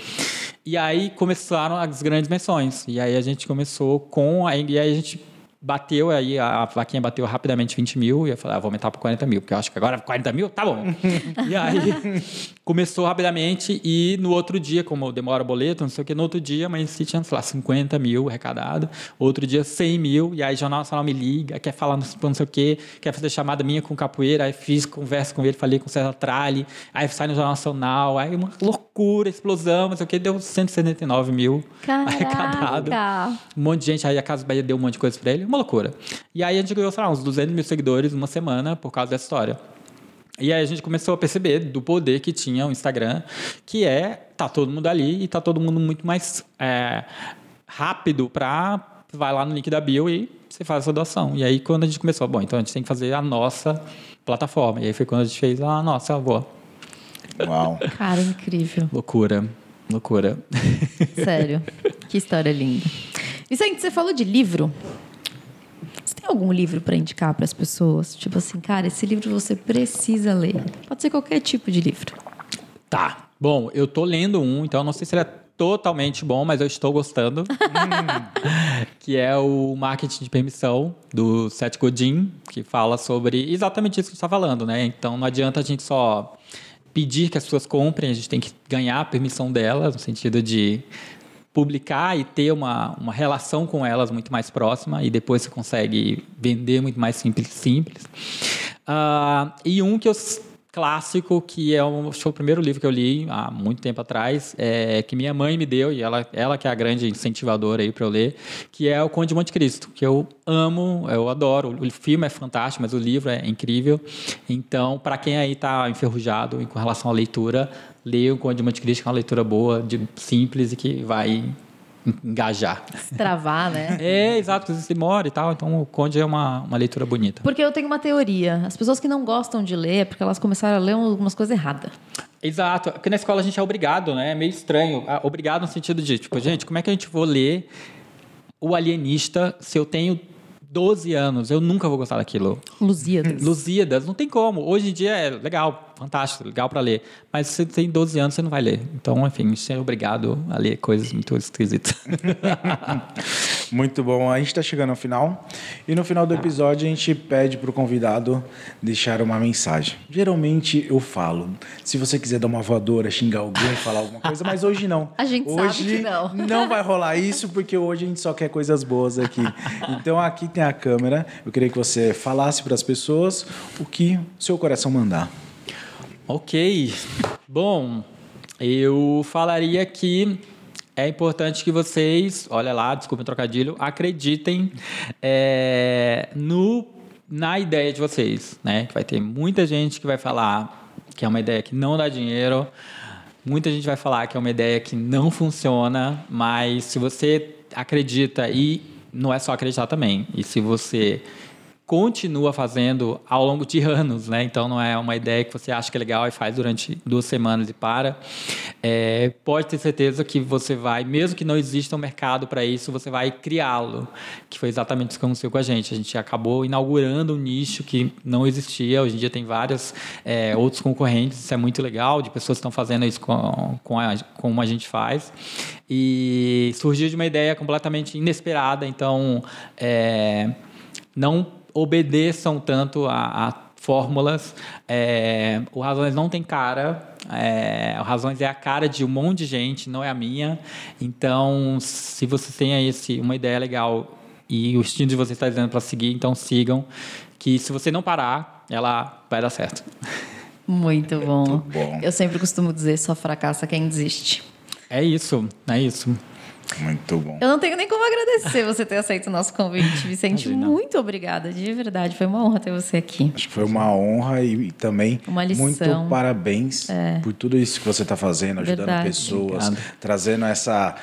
E aí começaram as grandes menções. E aí a gente começou com... E aí a gente bateu aí, a vaquinha bateu rapidamente 20 mil, e eu falei, ah, vou aumentar para 40 mil, porque eu acho que agora 40 mil, tá bom. e aí começou rapidamente, e no outro dia, como demora o boleto, não sei o que, no outro dia amanheci tinha, sei lá, 50 mil arrecadado, outro dia 100 mil, e aí o Jornal Nacional me liga, quer falar não sei o que, quer fazer chamada minha com capoeira, aí fiz conversa com ele, falei com o César Tralli, aí sai no Jornal Nacional, aí uma loucura, explosão, não sei o que, deu 179 mil Caraca. arrecadado. Um monte de gente, aí a Casa Bahia deu um monte de coisa para ele, uma loucura. E aí a gente ganhou, sei lá, uns 200 mil seguidores uma semana por causa dessa história. E aí a gente começou a perceber do poder que tinha o Instagram, que é tá todo mundo ali e tá todo mundo muito mais é, rápido para vai lá no link da bio e você faz essa doação. E aí quando a gente começou, bom, então a gente tem que fazer a nossa plataforma. E aí foi quando a gente fez a nossa avó. Uau. Cara, incrível. Loucura. Loucura. Sério. que história linda. Vicente, você falou de livro tem algum livro para indicar para as pessoas? Tipo assim, cara, esse livro você precisa ler. Pode ser qualquer tipo de livro. Tá. Bom, eu tô lendo um, então não sei se ele é totalmente bom, mas eu estou gostando. que é o Marketing de Permissão, do Seth Godin, que fala sobre exatamente isso que você está falando, né? Então não adianta a gente só pedir que as pessoas comprem, a gente tem que ganhar a permissão delas, no sentido de publicar e ter uma, uma relação com elas muito mais próxima e depois você consegue vender muito mais simples. simples. Uh, e um que eu clássico que é um, foi o primeiro livro que eu li há muito tempo atrás, é, que minha mãe me deu e ela, ela que é a grande incentivadora aí para eu ler, que é o Conde de Monte Cristo, que eu amo, eu adoro. O filme é fantástico, mas o livro é incrível. Então, para quem aí está enferrujado com relação à leitura, leia o Conde de Monte Cristo, que é uma leitura boa, de, simples e que vai engajar. Travar, né? É, exato, você demora e tal. Então, o Conde é uma, uma leitura bonita. Porque eu tenho uma teoria. As pessoas que não gostam de ler é porque elas começaram a ler algumas coisas erradas. Exato. Porque na escola a gente é obrigado, né? É meio estranho. Ah, obrigado no sentido de, tipo, gente, como é que a gente vou ler o alienista se eu tenho 12 anos, eu nunca vou gostar daquilo. Lusíadas. Lusíadas, não tem como. Hoje em dia é legal, fantástico, legal para ler. Mas se você tem 12 anos, você não vai ler. Então, enfim, você é obrigado a ler coisas muito esquisitas. muito bom. A gente está chegando ao final. E no final do episódio, a gente pede para o convidado deixar uma mensagem. Geralmente eu falo. Se você quiser dar uma voadora, xingar alguém, falar alguma coisa, mas hoje não. A gente hoje sabe que não. Não vai rolar isso, porque hoje a gente só quer coisas boas aqui. Então aqui tem a câmera. Eu queria que você falasse para as pessoas o que seu coração mandar. Ok. Bom, eu falaria que é importante que vocês, olha lá, desculpa o trocadilho, acreditem é, no, na ideia de vocês, né? Que vai ter muita gente que vai falar que é uma ideia que não dá dinheiro, muita gente vai falar que é uma ideia que não funciona, mas se você acredita e não é só acreditar também, e se você continua fazendo ao longo de anos, né? Então não é uma ideia que você acha que é legal e faz durante duas semanas e para. É, pode ter certeza que você vai, mesmo que não exista um mercado para isso, você vai criá-lo, que foi exatamente isso que aconteceu com a gente. A gente acabou inaugurando um nicho que não existia. Hoje em dia tem vários é, outros concorrentes. Isso é muito legal, de pessoas que estão fazendo isso com, com a, como a gente faz. E surgiu de uma ideia completamente inesperada. Então, é, não obedeçam tanto a, a fórmulas. É, o Razões não tem cara. É, o Razões é a cara de um monte de gente, não é a minha. Então, se você tem aí esse, uma ideia legal e o estilo de você está dizendo para seguir, então sigam. Que se você não parar, ela vai dar certo. Muito bom. Muito bom. Eu sempre costumo dizer: só fracassa quem desiste. É isso, é isso. Muito bom. Eu não tenho nem como agradecer você ter aceito o nosso convite, Vicente. Imagina. Muito obrigada, de verdade. Foi uma honra ter você aqui. Acho que foi uma honra e, e também uma lição. muito parabéns é. por tudo isso que você está fazendo, ajudando verdade. pessoas, Obrigado. trazendo essa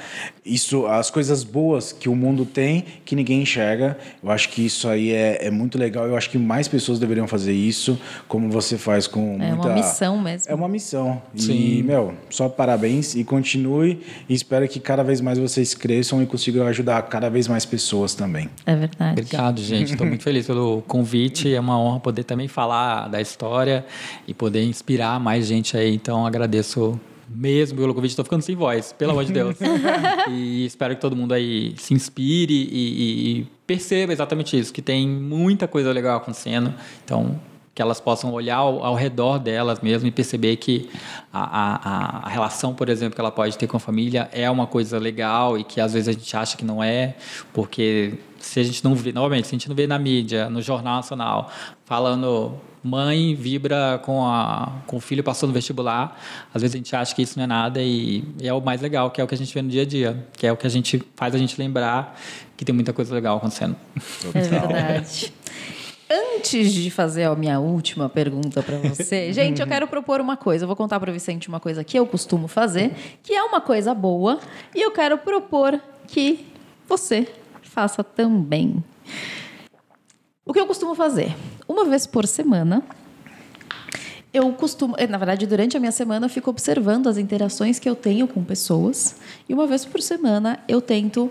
isso, as coisas boas que o mundo tem que ninguém enxerga. Eu acho que isso aí é, é muito legal. Eu acho que mais pessoas deveriam fazer isso, como você faz com é muita... uma missão mesmo. É uma missão. Sim. E meu, só parabéns e continue. E espero que cada vez mais você vocês cresçam e consigam ajudar cada vez mais pessoas também. É verdade. Obrigado, gente. Estou muito feliz pelo convite. É uma honra poder também falar da história e poder inspirar mais gente aí. Então, agradeço mesmo pelo convite. Estou ficando sem voz, pelo amor de Deus. e espero que todo mundo aí se inspire e, e, e perceba exatamente isso, que tem muita coisa legal acontecendo. Então, que elas possam olhar ao, ao, redor delas mesmo e perceber que a, a, a, relação, por exemplo, que ela pode ter com a família é uma coisa legal e que às vezes a gente acha que não é, porque se a gente não vê, novamente, se a gente não vê na mídia, no Jornal Nacional, falando mãe vibra com, a, com o filho passando no vestibular, às vezes a gente acha que isso não é nada e, e é o mais legal, que é o que a gente vê no dia a dia, que é o que a gente faz a gente lembrar que tem muita coisa legal acontecendo. É verdade. Antes de fazer a minha última pergunta para você, gente, eu quero propor uma coisa. Eu vou contar para o Vicente uma coisa que eu costumo fazer, que é uma coisa boa, e eu quero propor que você faça também. O que eu costumo fazer? Uma vez por semana, eu costumo, na verdade, durante a minha semana, eu fico observando as interações que eu tenho com pessoas, e uma vez por semana eu tento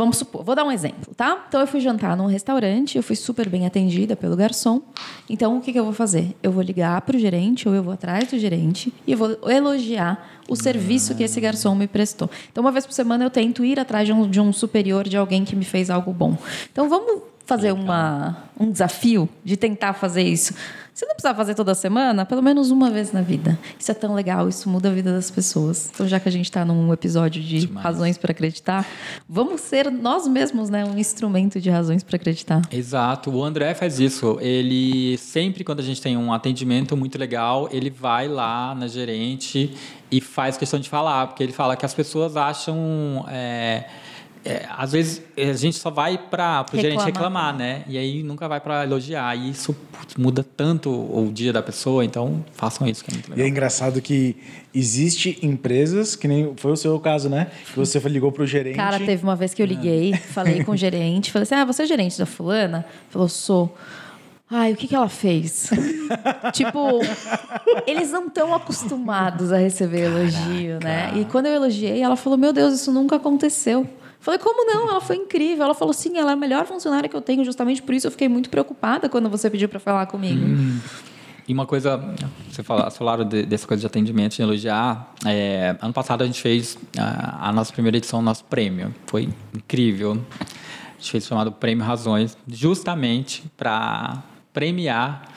vamos supor, vou dar um exemplo, tá? Então eu fui jantar num restaurante, eu fui super bem atendida pelo garçom. Então o que, que eu vou fazer? Eu vou ligar para o gerente ou eu vou atrás do gerente e eu vou elogiar o serviço que esse garçom me prestou. Então uma vez por semana eu tento ir atrás de um, de um superior, de alguém que me fez algo bom. Então vamos fazer uma, um desafio de tentar fazer isso. Se não precisar fazer toda semana, pelo menos uma vez na vida. Isso é tão legal, isso muda a vida das pessoas. Então, já que a gente está num episódio de Demais. razões para acreditar, vamos ser nós mesmos, né, um instrumento de razões para acreditar. Exato, o André faz isso. Ele sempre, quando a gente tem um atendimento muito legal, ele vai lá na gerente e faz questão de falar, porque ele fala que as pessoas acham. é, é, às vezes a gente só vai para o gerente Reclamar. reclamar, né? E aí nunca vai para elogiar. E isso putz, muda tanto o dia da pessoa, então façam isso, que é muito E é legal. engraçado que existe empresas, que nem foi o seu caso, né? Que você ligou pro gerente. Cara, teve uma vez que eu liguei, falei com o gerente, falei assim: ah, você é gerente da fulana? Falou, sou. Ai, o que, que ela fez? tipo, eles não estão acostumados a receber elogio, né? E quando eu elogiei, ela falou: Meu Deus, isso nunca aconteceu. Falei, como não? Ela foi incrível. Ela falou, sim, ela é a melhor funcionária que eu tenho. Justamente por isso eu fiquei muito preocupada quando você pediu para falar comigo. E uma coisa, você fala, falaram de, dessa coisa de atendimento, de elogiar. É, ano passado a gente fez a, a nossa primeira edição, nosso prêmio. Foi incrível. A gente fez o chamado Prêmio Razões, justamente para premiar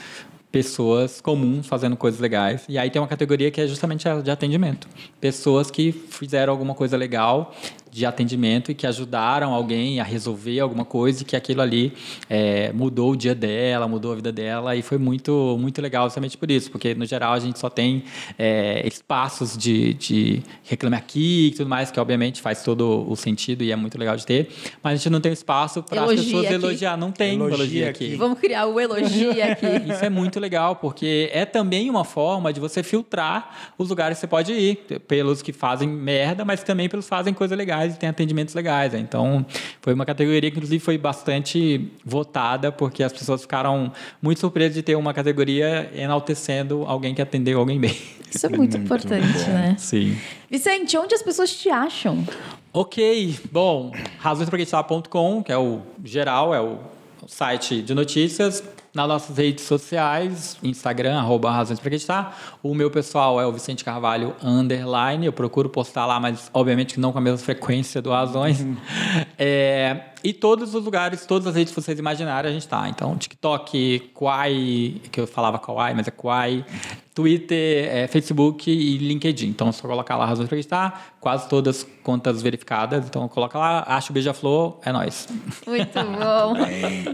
pessoas comuns fazendo coisas legais. E aí tem uma categoria que é justamente a de atendimento. Pessoas que fizeram alguma coisa legal de atendimento e que ajudaram alguém a resolver alguma coisa e que aquilo ali é, mudou o dia dela, mudou a vida dela e foi muito muito legal justamente por isso, porque no geral a gente só tem é, espaços de, de reclame aqui e tudo mais, que obviamente faz todo o sentido e é muito legal de ter, mas a gente não tem espaço para as pessoas aqui. elogiar, não tem Elogia elogia, aqui. aqui. Vamos criar o elogio aqui. Isso é muito legal, porque é também uma forma de você filtrar os lugares que você pode ir, pelos que fazem merda, mas também pelos que fazem coisas legais e tem atendimentos legais. né? Então, foi uma categoria que, inclusive, foi bastante votada, porque as pessoas ficaram muito surpresas de ter uma categoria enaltecendo alguém que atendeu alguém bem. Isso é muito, importante, né? Sim. Vicente, onde as pessoas te acham? Ok, bom, razõespraacreditar.com, que é o geral, é o site de notícias. Nas nossas redes sociais, Instagram, arroba Razões para Acreditar. O meu pessoal é o Vicente Carvalho Underline. Eu procuro postar lá, mas obviamente que não com a mesma frequência do Razões. É, e todos os lugares, todas as redes que vocês imaginarem, a gente tá. Então, TikTok, Quai, que eu falava Kawaii, mas é Quai, Twitter, é, Facebook e LinkedIn. Então, é só colocar lá Razões para Acreditar. Quase todas contas verificadas. Então, coloca lá, acha o Beija-Flor, é nóis. Muito bom.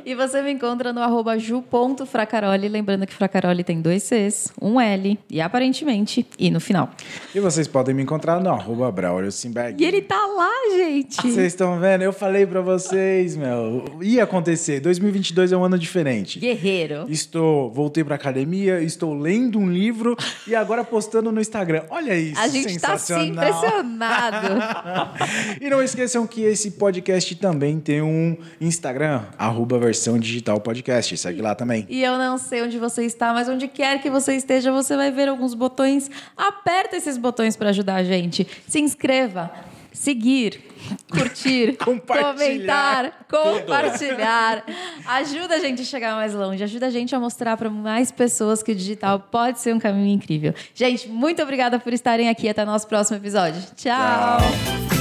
e você me encontra no arroba ju.fracaroli. Lembrando que Fracaroli tem dois Cs, um L e aparentemente I no final. E vocês podem me encontrar no arroba Braulio Simberg. E ele tá lá, gente. Vocês estão vendo? Eu falei pra vocês, meu. Ia acontecer. 2022 é um ano diferente. Guerreiro. Estou, voltei pra academia, estou lendo um livro e agora postando no Instagram. Olha isso, A gente tá assim impressionado. E não esqueçam que esse podcast também tem um Instagram, arroba versão digital podcast. Segue lá também. E eu não sei onde você está, mas onde quer que você esteja, você vai ver alguns botões. Aperta esses botões para ajudar a gente. Se inscreva, seguir, curtir, Compartilhar. comentar, compartilhar. Ajuda a gente a chegar mais longe, ajuda a gente a mostrar para mais pessoas que o digital pode ser um caminho incrível. Gente, muito obrigada por estarem aqui. Até o nosso próximo episódio. Tchau. Tchau.